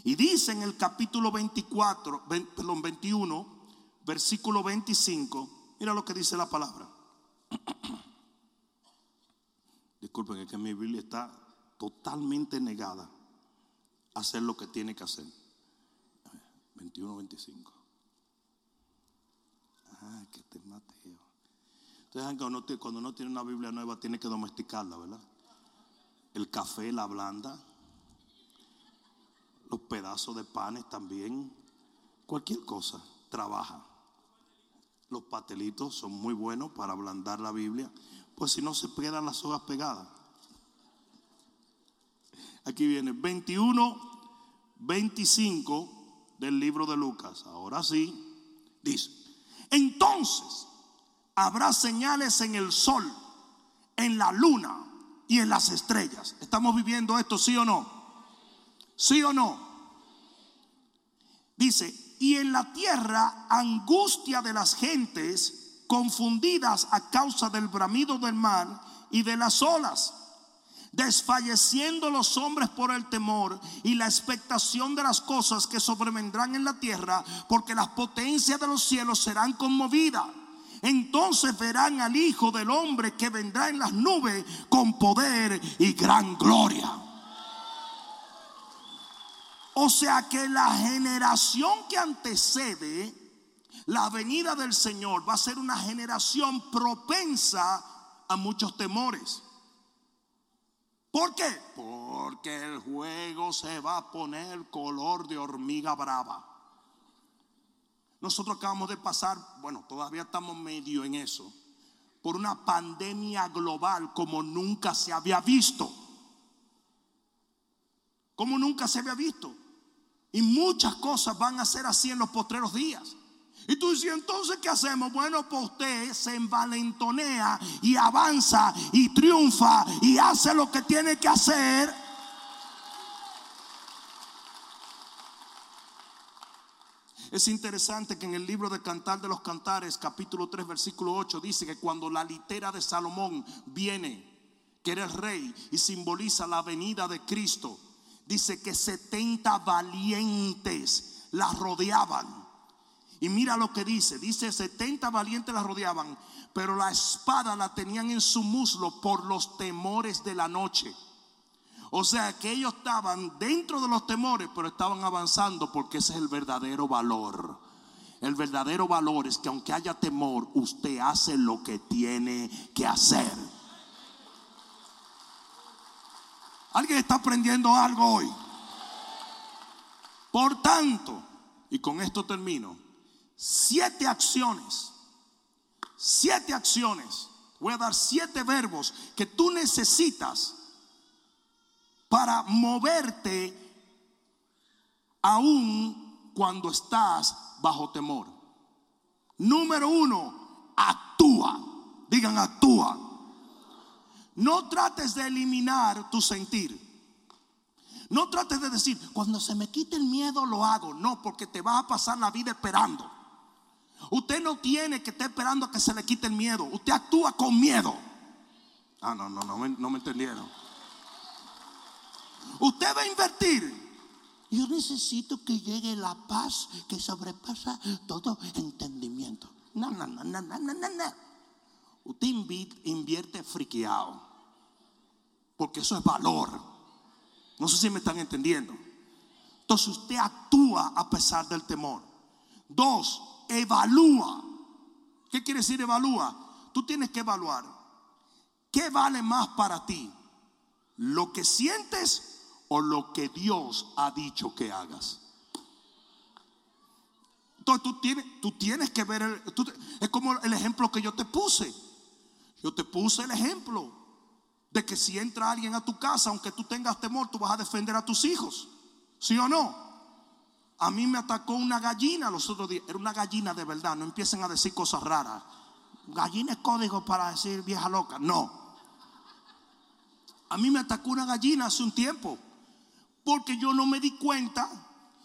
Y dice en el capítulo 24, perdón, 21, versículo 25, mira lo que dice la palabra. Disculpen, es que mi Biblia está totalmente negada a hacer lo que tiene que hacer. 21, 25. Ah, que te Mateo. Ustedes saben que cuando uno tiene una Biblia nueva tiene que domesticarla, ¿verdad? El café la blanda, los pedazos de panes también, cualquier cosa trabaja. Los patelitos son muy buenos para ablandar la Biblia, pues si no se quedan las hojas pegadas. Aquí viene 21, 25 del libro de Lucas. Ahora sí, dice, entonces habrá señales en el sol, en la luna y en las estrellas. ¿Estamos viviendo esto, sí o no? ¿Sí o no? Dice, y en la tierra angustia de las gentes confundidas a causa del bramido del mar y de las olas desfalleciendo los hombres por el temor y la expectación de las cosas que sobrevendrán en la tierra, porque las potencias de los cielos serán conmovidas. Entonces verán al Hijo del Hombre que vendrá en las nubes con poder y gran gloria. O sea que la generación que antecede la venida del Señor va a ser una generación propensa a muchos temores. ¿Por qué? Porque el juego se va a poner color de hormiga brava. Nosotros acabamos de pasar, bueno, todavía estamos medio en eso, por una pandemia global como nunca se había visto. Como nunca se había visto. Y muchas cosas van a ser así en los postreros días. Y tú dices, entonces, ¿qué hacemos? Bueno, pues usted se envalentonea y avanza y triunfa y hace lo que tiene que hacer. Es interesante que en el libro de Cantar de los Cantares, capítulo 3, versículo 8, dice que cuando la litera de Salomón viene, que era el rey y simboliza la venida de Cristo, dice que 70 valientes la rodeaban y mira lo que dice, dice 70 valientes la rodeaban, pero la espada la tenían en su muslo por los temores de la noche. O sea que ellos estaban dentro de los temores, pero estaban avanzando porque ese es el verdadero valor. El verdadero valor es que aunque haya temor, usted hace lo que tiene que hacer. ¿Alguien está aprendiendo algo hoy? Por tanto, y con esto termino, siete acciones, siete acciones, voy a dar siete verbos que tú necesitas para moverte aún cuando estás bajo temor. Número uno, actúa. Digan, actúa. No trates de eliminar tu sentir. No trates de decir, cuando se me quite el miedo lo hago. No, porque te vas a pasar la vida esperando. Usted no tiene que estar esperando a que se le quite el miedo. Usted actúa con miedo. Ah, no, no, no, no me entendieron. Usted va a invertir. Yo necesito que llegue la paz que sobrepasa todo entendimiento. No, no, no, no, no, no, no. Usted invierte friqueado. Porque eso es valor. No sé si me están entendiendo. Entonces usted actúa a pesar del temor. Dos, evalúa. ¿Qué quiere decir evalúa? Tú tienes que evaluar. ¿Qué vale más para ti? ¿Lo que sientes o lo que Dios ha dicho que hagas? Entonces tú tienes, tú tienes que ver, es como el ejemplo que yo te puse. Yo te puse el ejemplo de que si entra alguien a tu casa, aunque tú tengas temor, tú vas a defender a tus hijos. ¿Sí o no? A mí me atacó una gallina los otros días. Era una gallina de verdad. No empiecen a decir cosas raras. Gallina es código para decir vieja loca. No. A mí me atacó una gallina hace un tiempo. Porque yo no me di cuenta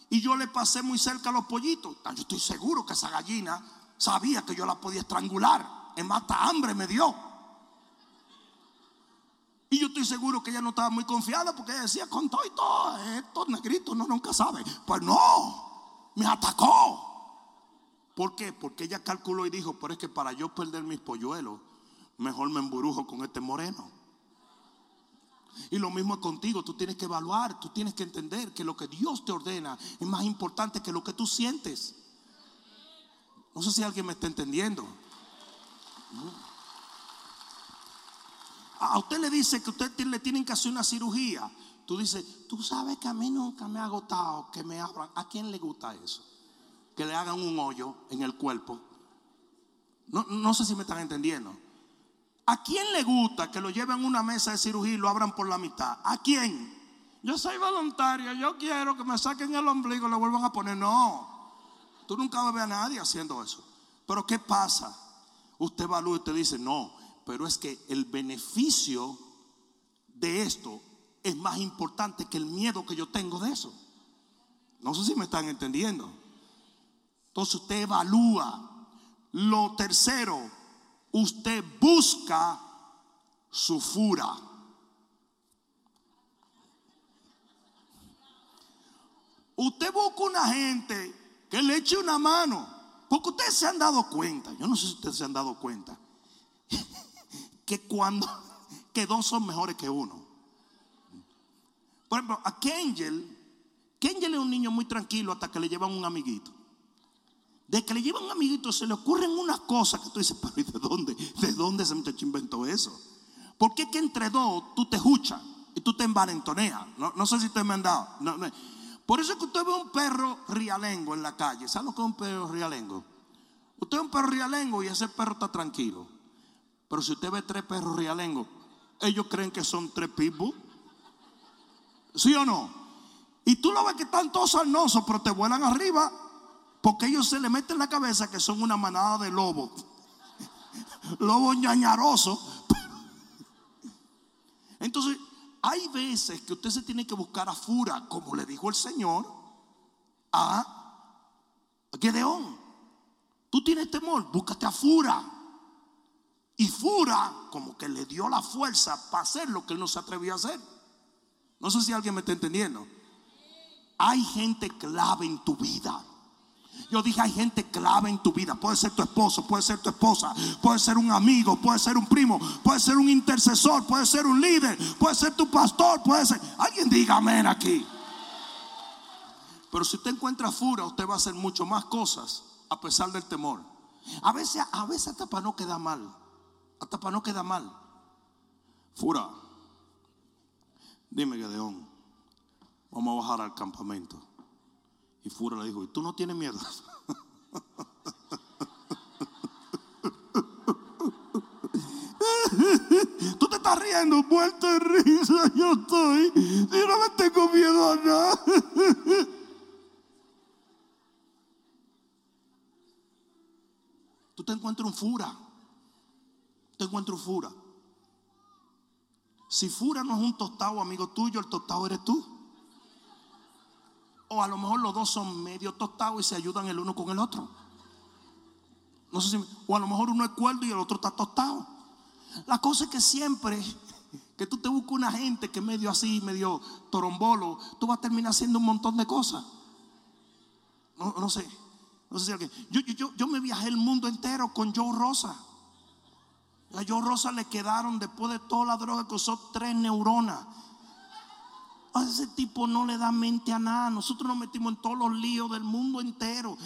y yo le pasé muy cerca a los pollitos. Yo estoy seguro que esa gallina sabía que yo la podía estrangular. Es más, hasta hambre me dio. Y yo estoy seguro que ella no estaba muy confiada porque ella decía, con todo y todo, estos negritos no nunca saben. Pues no, me atacó. ¿Por qué? Porque ella calculó y dijo, pero es que para yo perder mis polluelos, mejor me emburujo con este moreno. Y lo mismo es contigo, tú tienes que evaluar, tú tienes que entender que lo que Dios te ordena es más importante que lo que tú sientes. No sé si alguien me está entendiendo. A usted le dice que usted le tienen que hacer una cirugía. Tú dices, tú sabes que a mí nunca me ha agotado que me abran. ¿A quién le gusta eso? Que le hagan un hoyo en el cuerpo. No, no sé si me están entendiendo. ¿A quién le gusta que lo lleven a una mesa de cirugía y lo abran por la mitad? ¿A quién? Yo soy voluntario, yo quiero que me saquen el ombligo y lo vuelvan a poner. No, tú nunca vas a ver a nadie haciendo eso. Pero ¿qué pasa? Usted evalúa y usted dice, no, pero es que el beneficio de esto es más importante que el miedo que yo tengo de eso. No sé si me están entendiendo. Entonces usted evalúa. Lo tercero, usted busca su fura. Usted busca una gente que le eche una mano. Porque ustedes se han dado cuenta, yo no sé si ustedes se han dado cuenta, que cuando, que dos son mejores que uno. Por ejemplo, a Kengel, Kengel es un niño muy tranquilo hasta que le llevan un amiguito. De que le llevan un amiguito se le ocurren unas cosas que tú dices, pero ¿y de dónde? ¿De dónde ese muchacho inventó eso? Porque es que entre dos tú te escuchas y tú te envalentoneas. No, no sé si te me han dado. Por eso es que usted ve un perro rialengo en la calle. ¿Sabe lo que es un perro rialengo? Usted ve un perro rialengo y ese perro está tranquilo. Pero si usted ve tres perros rialengos, ellos creen que son tres pitbull. ¿Sí o no? Y tú lo ves que están todos sarnosos, pero te vuelan arriba porque ellos se le meten en la cabeza que son una manada de lobos. Lobos ñañarosos. Entonces, hay veces que usted se tiene que buscar a Fura, como le dijo el Señor a Gedeón. Tú tienes temor, búscate a Fura. Y Fura como que le dio la fuerza para hacer lo que él no se atrevía a hacer. No sé si alguien me está entendiendo. Hay gente clave en tu vida. Yo dije, hay gente clave en tu vida. Puede ser tu esposo, puede ser tu esposa, puede ser un amigo, puede ser un primo, puede ser un intercesor, puede ser un líder, puede ser tu pastor, puede ser... Alguien diga amén aquí. Pero si usted encuentra fura, usted va a hacer mucho más cosas a pesar del temor. A veces, a veces hasta para no queda mal. Hasta para no quedar mal. Fura, dime Gedeón, vamos a bajar al campamento. Y Fura le dijo, ¿y tú no tienes miedo? tú te estás riendo, muerto de risa, yo estoy. Yo no me tengo miedo a nada. tú te encuentras un Fura te encuentro fura. Si fura no es un tostado amigo tuyo, el tostado eres tú. O a lo mejor los dos son medio tostados y se ayudan el uno con el otro. No sé si, o a lo mejor uno es cuerdo y el otro está tostado. La cosa es que siempre que tú te buscas una gente que medio así, medio torombolo, tú vas a terminar haciendo un montón de cosas. No, sé. No sé si. Yo, yo, yo me viajé el mundo entero con Joe Rosa. A Joe Rosa le quedaron después de toda la droga que usó tres neuronas. A ese tipo no le da mente a nada. Nosotros nos metimos en todos los líos del mundo entero.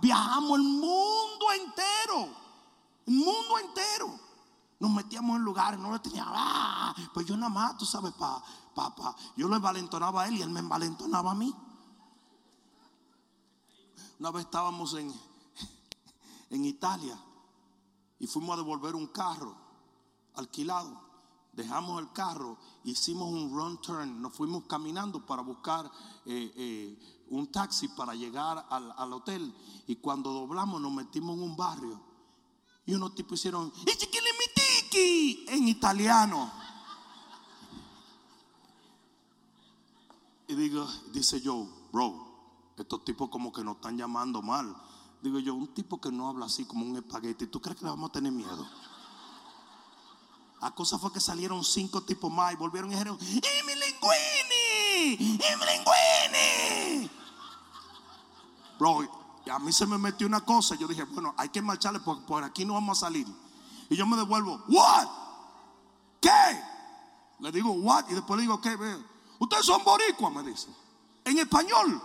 Viajamos el mundo entero. El mundo entero. Nos metíamos en lugares, no le tenía. Ah, pues yo nada más, tú sabes, papá. yo lo envalentonaba a él y él me envalentonaba a mí. Una vez estábamos en, en Italia y fuimos a devolver un carro alquilado. Dejamos el carro, hicimos un run turn, nos fuimos caminando para buscar eh, eh, un taxi para llegar al, al hotel. Y cuando doblamos nos metimos en un barrio. Y unos tipos hicieron en italiano. Y digo, dice yo, bro, estos tipos como que nos están llamando mal. Digo yo, un tipo que no habla así como un espagueti, ¿tú crees que le vamos a tener miedo? La cosa fue que salieron cinco tipos más y volvieron y dijeron, ¡Emilinguini! ¡Emilinguini! Bro, y a mí se me metió una cosa. Yo dije, bueno, hay que marcharle porque por aquí no vamos a salir. Y yo me devuelvo, ¿what? ¿Qué? Le digo, ¿what? Y después le digo, ¿qué? Ustedes son boricuas, me dice. En español.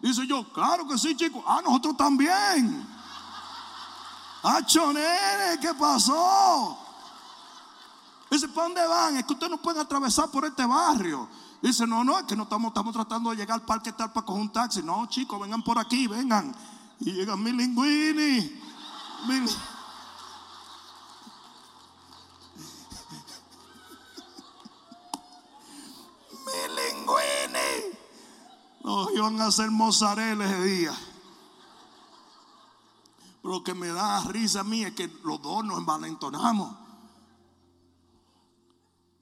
Dice yo, claro que sí, chicos. Ah, nosotros también. Ah, nene, ¿qué pasó? Dice, ¿para dónde van? Es que ustedes no pueden atravesar por este barrio. Dice, no, no, es que no estamos, estamos tratando de llegar al parque tal para coger un taxi. No, chicos, vengan por aquí, vengan. Y llegan mi linguini. Mi-. Nos iban a hacer mozzarella ese día. Pero lo que me da risa a mí es que los dos nos envalentonamos.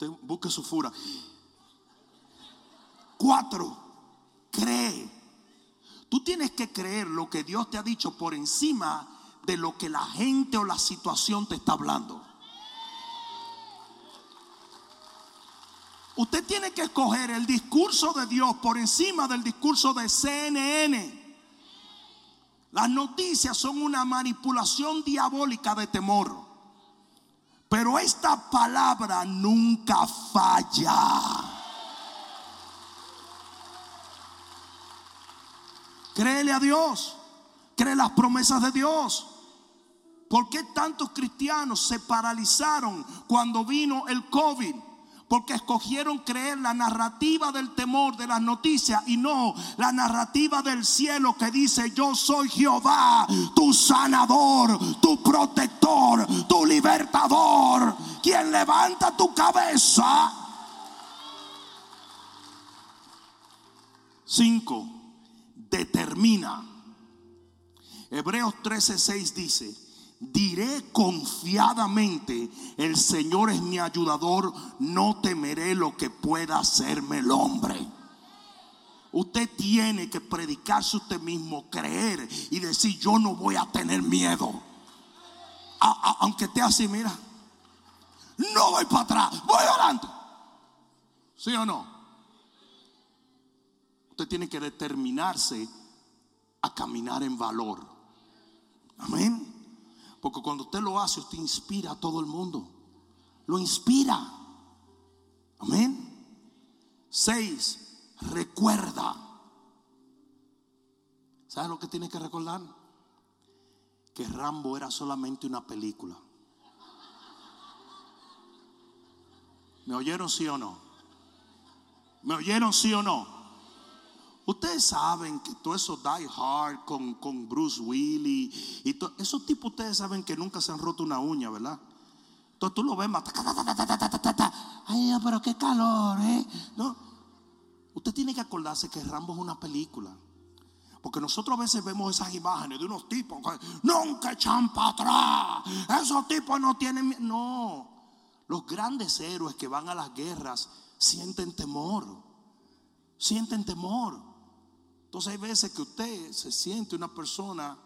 Usted busque su fura. Cuatro, cree. Tú tienes que creer lo que Dios te ha dicho por encima de lo que la gente o la situación te está hablando. Usted tiene que escoger el discurso de Dios por encima del discurso de CNN. Las noticias son una manipulación diabólica de temor. Pero esta palabra nunca falla. Créele a Dios. Cree las promesas de Dios. ¿Por qué tantos cristianos se paralizaron cuando vino el COVID? Porque escogieron creer la narrativa del temor de las noticias y no la narrativa del cielo que dice yo soy Jehová, tu sanador, tu protector, tu libertador, quien levanta tu cabeza. Cinco, determina. Hebreos 13:6 dice, diré confiadamente, el Señor es mi ayudador, no temeré lo que pueda hacerme el hombre. Usted tiene que predicarse usted mismo, creer y decir, yo no voy a tener miedo. Aunque esté así, mira, no voy para atrás, voy adelante. ¿Sí o no? Usted tiene que determinarse a caminar en valor. Amén. Porque cuando usted lo hace, usted inspira a todo el mundo. Lo inspira. Amén. Seis, recuerda. ¿Sabe lo que tiene que recordar? Que Rambo era solamente una película. ¿Me oyeron sí o no? ¿Me oyeron sí o no? Ustedes saben que todo eso Die Hard con, con Bruce Willis y esos tipos ustedes saben que nunca se han roto una uña, ¿verdad? Entonces tú lo ves más. Ay, pero qué calor, ¿eh? No. Usted tiene que acordarse que Rambo es una película. Porque nosotros a veces vemos esas imágenes de unos tipos que nunca echan para atrás. Esos tipos no tienen. miedo. No. Los grandes héroes que van a las guerras sienten temor. Sienten temor. Entonces hay veces que usted se siente una persona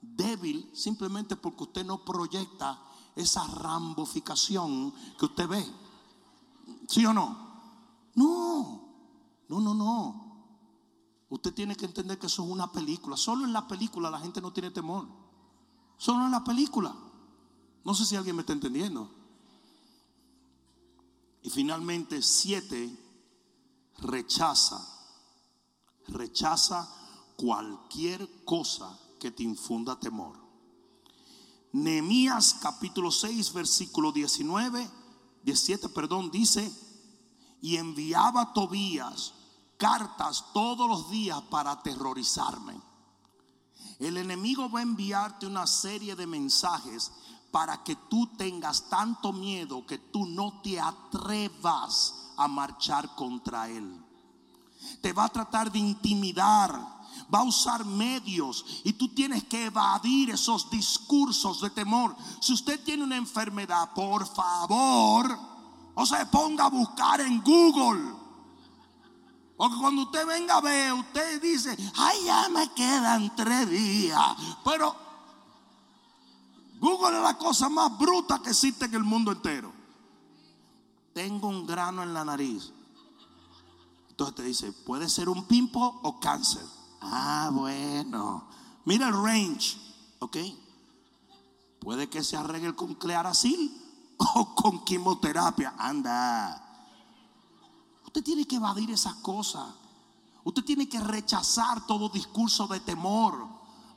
débil simplemente porque usted no proyecta esa ramboficación que usted ve. ¿Sí o no? No, no, no, no. Usted tiene que entender que eso es una película. Solo en la película la gente no tiene temor. Solo en la película. No sé si alguien me está entendiendo. Y finalmente, siete, rechaza. Rechaza cualquier cosa que te infunda temor. Nehemías capítulo 6, versículo 19, 17, perdón, dice, y enviaba Tobías cartas todos los días para aterrorizarme. El enemigo va a enviarte una serie de mensajes para que tú tengas tanto miedo que tú no te atrevas a marchar contra Él. Te va a tratar de intimidar, va a usar medios y tú tienes que evadir esos discursos de temor. Si usted tiene una enfermedad, por favor, o se ponga a buscar en Google. Porque cuando usted venga a ver, usted dice, ay, ya me quedan tres días. Pero Google es la cosa más bruta que existe en el mundo entero. Tengo un grano en la nariz. Entonces te dice, puede ser un pimpo o cáncer. Ah, bueno. Mira el range, ¿ok? Puede que se arregle con clearacil o con quimioterapia. Anda. Usted tiene que evadir esas cosas. Usted tiene que rechazar todo discurso de temor.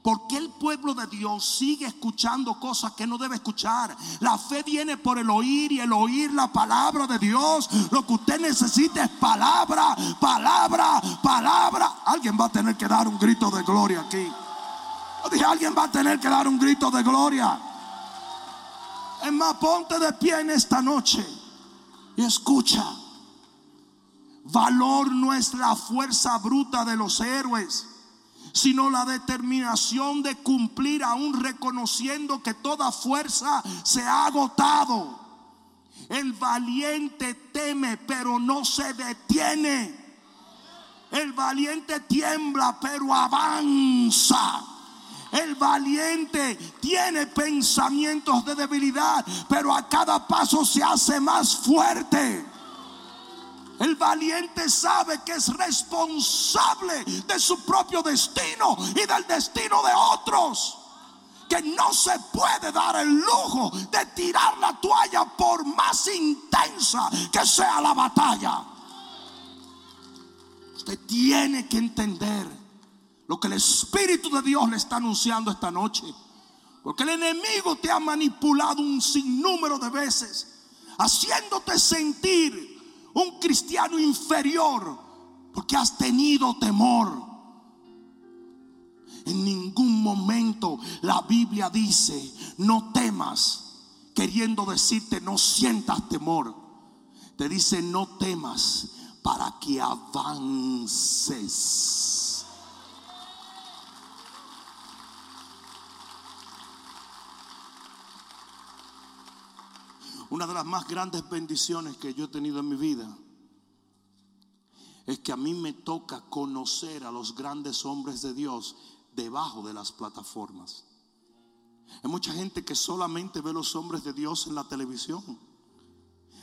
Porque el pueblo de Dios sigue escuchando cosas que no debe escuchar? La fe viene por el oír y el oír la palabra de Dios. Lo que usted necesita es palabra, palabra, palabra. Alguien va a tener que dar un grito de gloria aquí. Dije, alguien va a tener que dar un grito de gloria. Es más, ponte de pie en esta noche y escucha. Valor no es la fuerza bruta de los héroes sino la determinación de cumplir aún reconociendo que toda fuerza se ha agotado. El valiente teme, pero no se detiene. El valiente tiembla, pero avanza. El valiente tiene pensamientos de debilidad, pero a cada paso se hace más fuerte. El valiente sabe que es responsable de su propio destino y del destino de otros. Que no se puede dar el lujo de tirar la toalla por más intensa que sea la batalla. Usted tiene que entender lo que el Espíritu de Dios le está anunciando esta noche. Porque el enemigo te ha manipulado un sinnúmero de veces, haciéndote sentir un cristiano inferior porque has tenido temor. En ningún momento la Biblia dice, no temas, queriendo decirte, no sientas temor. Te dice, no temas para que avances. Una de las más grandes bendiciones que yo he tenido en mi vida es que a mí me toca conocer a los grandes hombres de Dios debajo de las plataformas. Hay mucha gente que solamente ve los hombres de Dios en la televisión.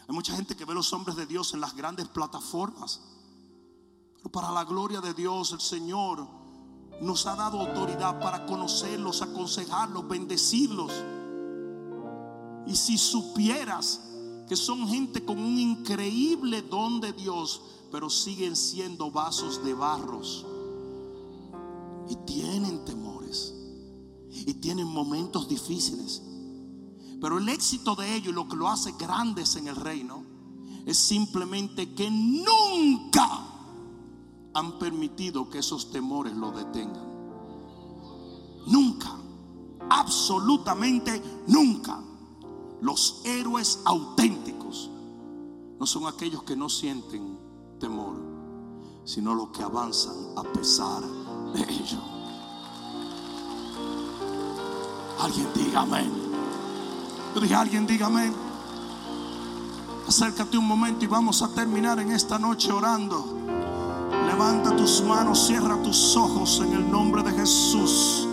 Hay mucha gente que ve los hombres de Dios en las grandes plataformas. Pero para la gloria de Dios, el Señor nos ha dado autoridad para conocerlos, aconsejarlos, bendecirlos. Y si supieras que son gente con un increíble don de Dios, pero siguen siendo vasos de barros. Y tienen temores. Y tienen momentos difíciles. Pero el éxito de ellos y lo que lo hace grandes en el reino es simplemente que nunca han permitido que esos temores lo detengan. Nunca. Absolutamente nunca. Los héroes auténticos no son aquellos que no sienten temor, sino los que avanzan a pesar de ello. Alguien diga amén. Yo dije, alguien diga amén. Acércate un momento y vamos a terminar en esta noche orando. Levanta tus manos, cierra tus ojos en el nombre de Jesús.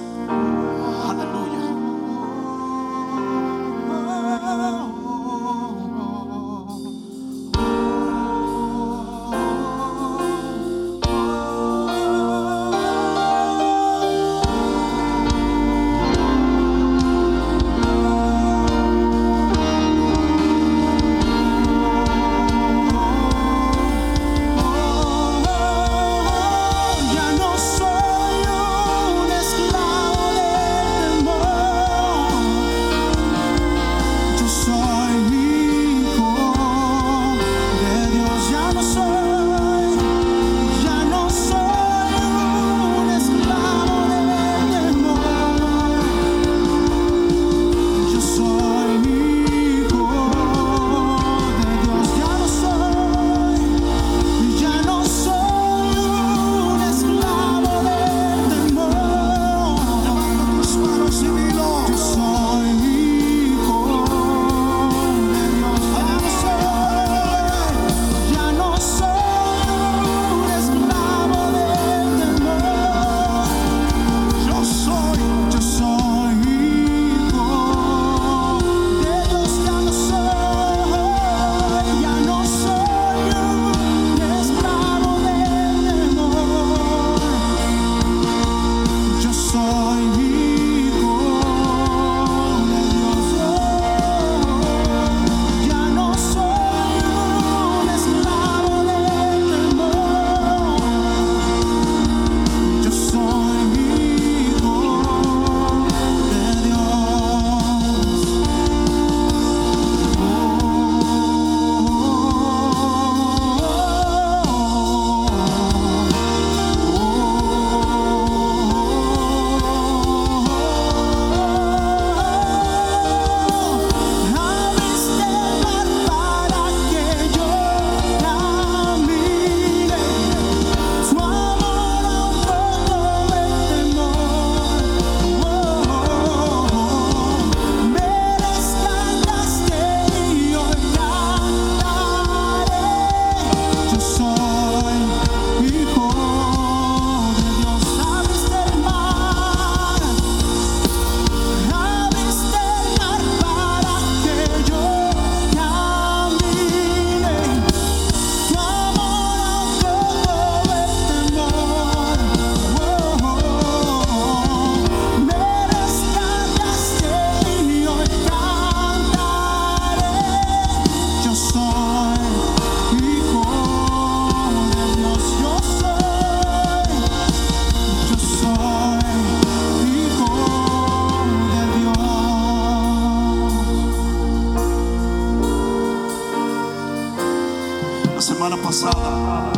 Pasada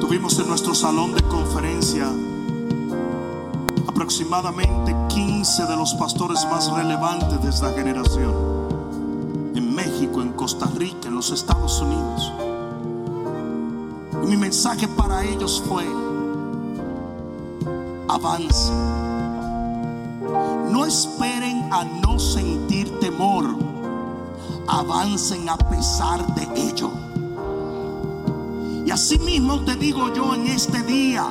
tuvimos en nuestro salón de conferencia aproximadamente 15 de los pastores más relevantes de esta generación. En México, en Costa Rica, en los Estados Unidos. Y mi mensaje para ellos fue, avance. No esperen a no sentir temor. Avancen a pesar de ello. Y así mismo te digo yo en este día.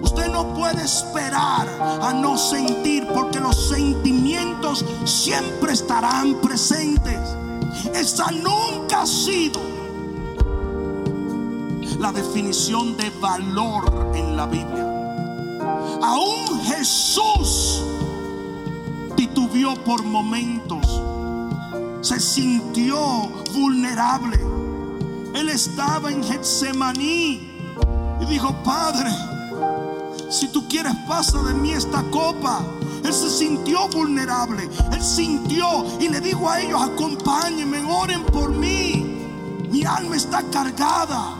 Usted no puede esperar a no sentir porque los sentimientos siempre estarán presentes. Esa nunca ha sido la definición de valor en la Biblia. Aún Jesús titubeó por momentos, se sintió vulnerable. Él estaba en Getsemaní y dijo, Padre, si tú quieres pasa de mí esta copa. Él se sintió vulnerable. Él sintió y le dijo a ellos, acompáñenme, oren por mí. Mi alma está cargada.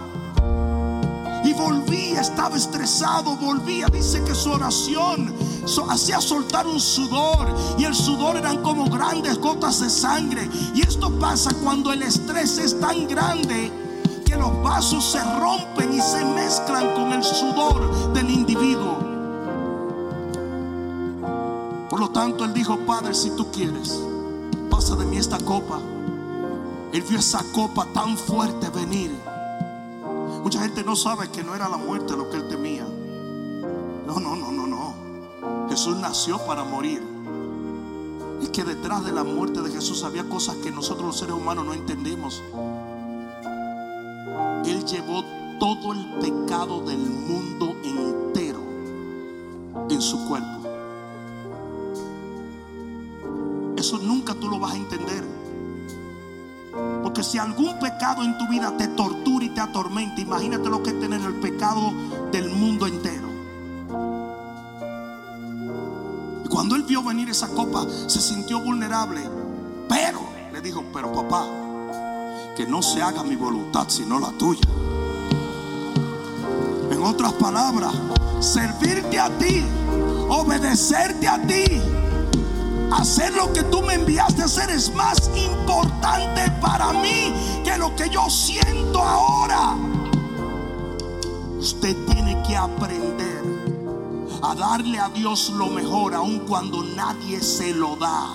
Y volvía, estaba estresado, volvía. Dice que su oración hacía soltar un sudor. Y el sudor eran como grandes gotas de sangre. Y esto pasa cuando el estrés es tan grande que los vasos se rompen y se mezclan con el sudor del individuo. Por lo tanto, él dijo, Padre, si tú quieres, pasa de mí esta copa. Él vio esa copa tan fuerte venir Mucha gente no sabe que no era la muerte lo que él temía. No, no, no, no, no. Jesús nació para morir. Es que detrás de la muerte de Jesús había cosas que nosotros los seres humanos no entendemos. Él llevó todo el pecado del mundo entero en su cuerpo. Eso nunca tú lo vas a entender. Porque si algún pecado en tu vida te tortura y te atormenta, imagínate lo que es tener el pecado del mundo entero. Cuando él vio venir esa copa, se sintió vulnerable. Pero, le dijo, pero papá, que no se haga mi voluntad sino la tuya. En otras palabras, servirte a ti, obedecerte a ti hacer lo que tú me enviaste a hacer es más importante para mí que lo que yo siento ahora. Usted tiene que aprender a darle a Dios lo mejor aun cuando nadie se lo da.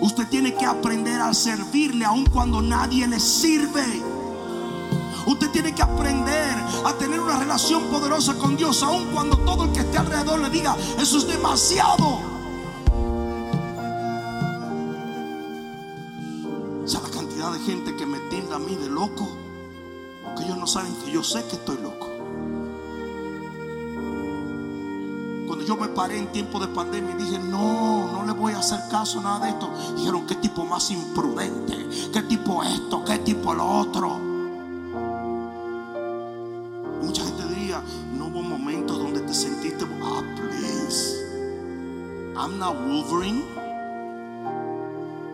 Usted tiene que aprender a servirle aun cuando nadie le sirve. Usted tiene que aprender a tener una relación poderosa con Dios, aun cuando todo el que esté alrededor le diga, eso es demasiado. gente que me tilda a mí de loco, porque ellos no saben que yo sé que estoy loco. Yo me paré en tiempo de pandemia y dije, no, no le voy a hacer caso a nada de esto, dijeron, qué tipo más imprudente, qué tipo esto, qué tipo lo otro. mucha gente diría, no hubo momentos donde te sentiste, ah, please, I'm not Wolverine.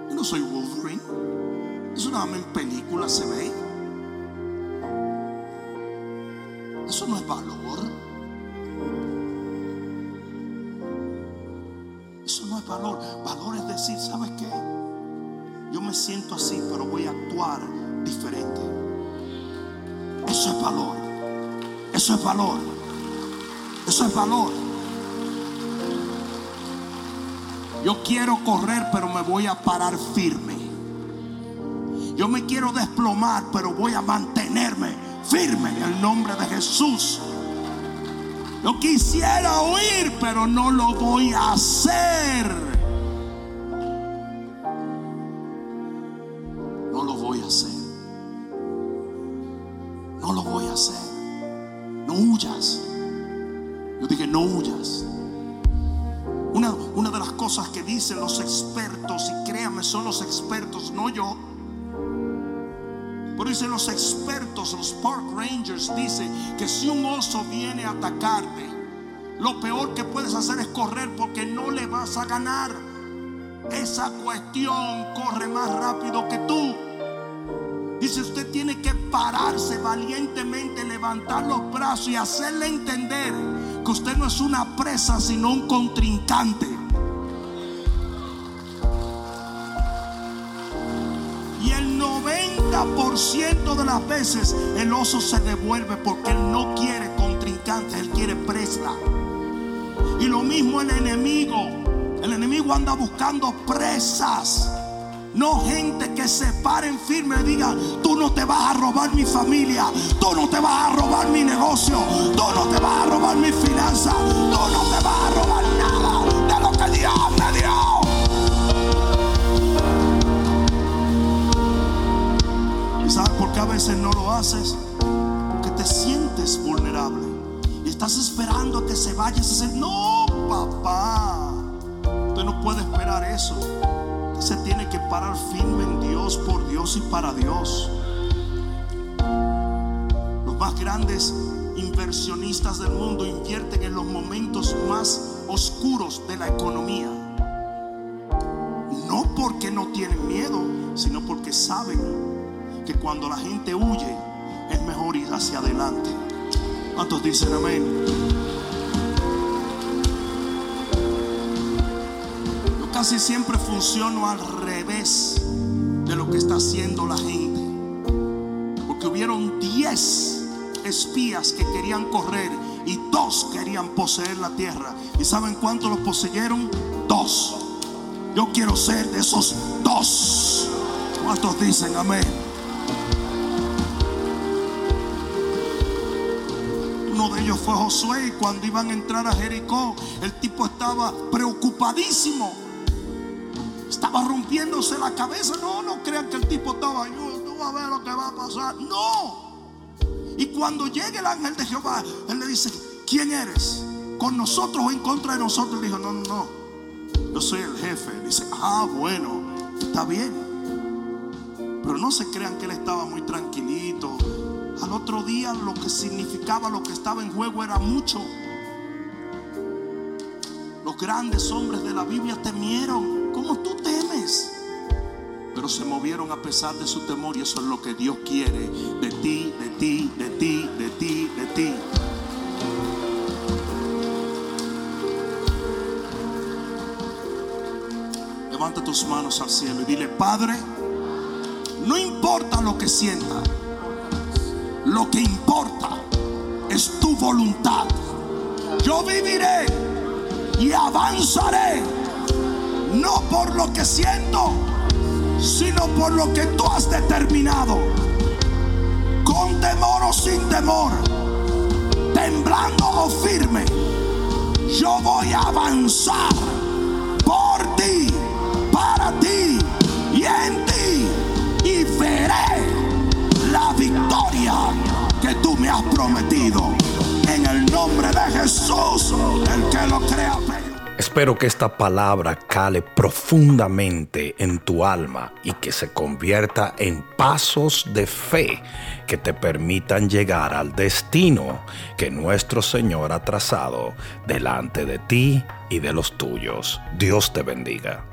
Yo no soy Wolverine. Eso más en películas se ve. Valor. Valor es decir, ¿sabes qué? Yo me siento así, pero voy a actuar diferente. Eso es valor. Eso es valor. Eso es valor. Yo quiero correr, pero me voy a parar firme. Yo me quiero desplomar, pero voy a mantenerme firme en el nombre de Jesús. Yo quisiera huir, pero no lo voy a hacer. No lo voy a hacer. No lo voy a hacer. No huyas. Yo dije, no huyas. Una, una de las cosas que dicen los expertos, y créanme, son los expertos, no yo por dicen los expertos, los park rangers, dice que si un oso viene a atacarte, lo peor que puedes hacer es correr porque no le vas a ganar. Esa cuestión corre más rápido que tú. Dice, usted tiene que pararse valientemente, levantar los brazos y hacerle entender que usted no es una presa, sino un contrincante. 90% de las veces el oso se devuelve porque él no quiere contrincante, él quiere presa. Y lo mismo el enemigo. El enemigo anda buscando presas. No gente que se paren firme y digan, tú no te vas a robar mi familia, tú no te vas a robar mi negocio, tú no te vas a robar mi finanza, tú no te vas a robar ¿Y sabes por qué a veces no lo haces? Porque te sientes vulnerable. Y estás esperando a que se vaya ese... No, papá. Usted no puede esperar eso se tiene que parar firme en Dios, por Dios y para Dios. Los más grandes inversionistas del mundo invierten en los momentos más oscuros de la economía. No porque no tienen miedo, sino porque saben que cuando la gente huye es mejor ir hacia adelante. ¿Cuántos dicen amén? casi siempre funciono al revés de lo que está haciendo la gente. Porque hubieron 10 espías que querían correr y dos querían poseer la tierra. ¿Y saben cuántos los poseyeron? Dos. Yo quiero ser de esos dos. ¿Cuántos dicen amén? De ellos fue Josué y cuando iban a entrar a Jericó, el tipo estaba preocupadísimo estaba rompiéndose la cabeza. No, no crean que el tipo estaba, yo, no va a ver lo que va a pasar. No. Y cuando llegue el ángel de Jehová, él le dice, ¿quién eres? ¿Con nosotros o en contra de nosotros? Él dijo, no, no, no. Yo soy el jefe. Dice, ah, bueno, está bien. Pero no se crean que él estaba muy tranquilito. Al otro día lo que significaba, lo que estaba en juego era mucho. Los grandes hombres de la Biblia temieron como tú temes. Pero se movieron a pesar de su temor y eso es lo que Dios quiere de ti, de ti, de ti, de ti, de ti. Levanta tus manos al cielo y dile, Padre, no importa lo que sienta, lo que importa es tu voluntad. Yo viviré y avanzaré no por lo que siento, sino por lo que tú has determinado. Con temor o sin temor, temblando o firme, yo voy a avanzar por ti, para ti que tú me has prometido. En el nombre de Jesús, el que lo crea. Espero que esta palabra cale profundamente en tu alma y que se convierta en pasos de fe que te permitan llegar al destino que nuestro Señor ha trazado delante de ti y de los tuyos. Dios te bendiga.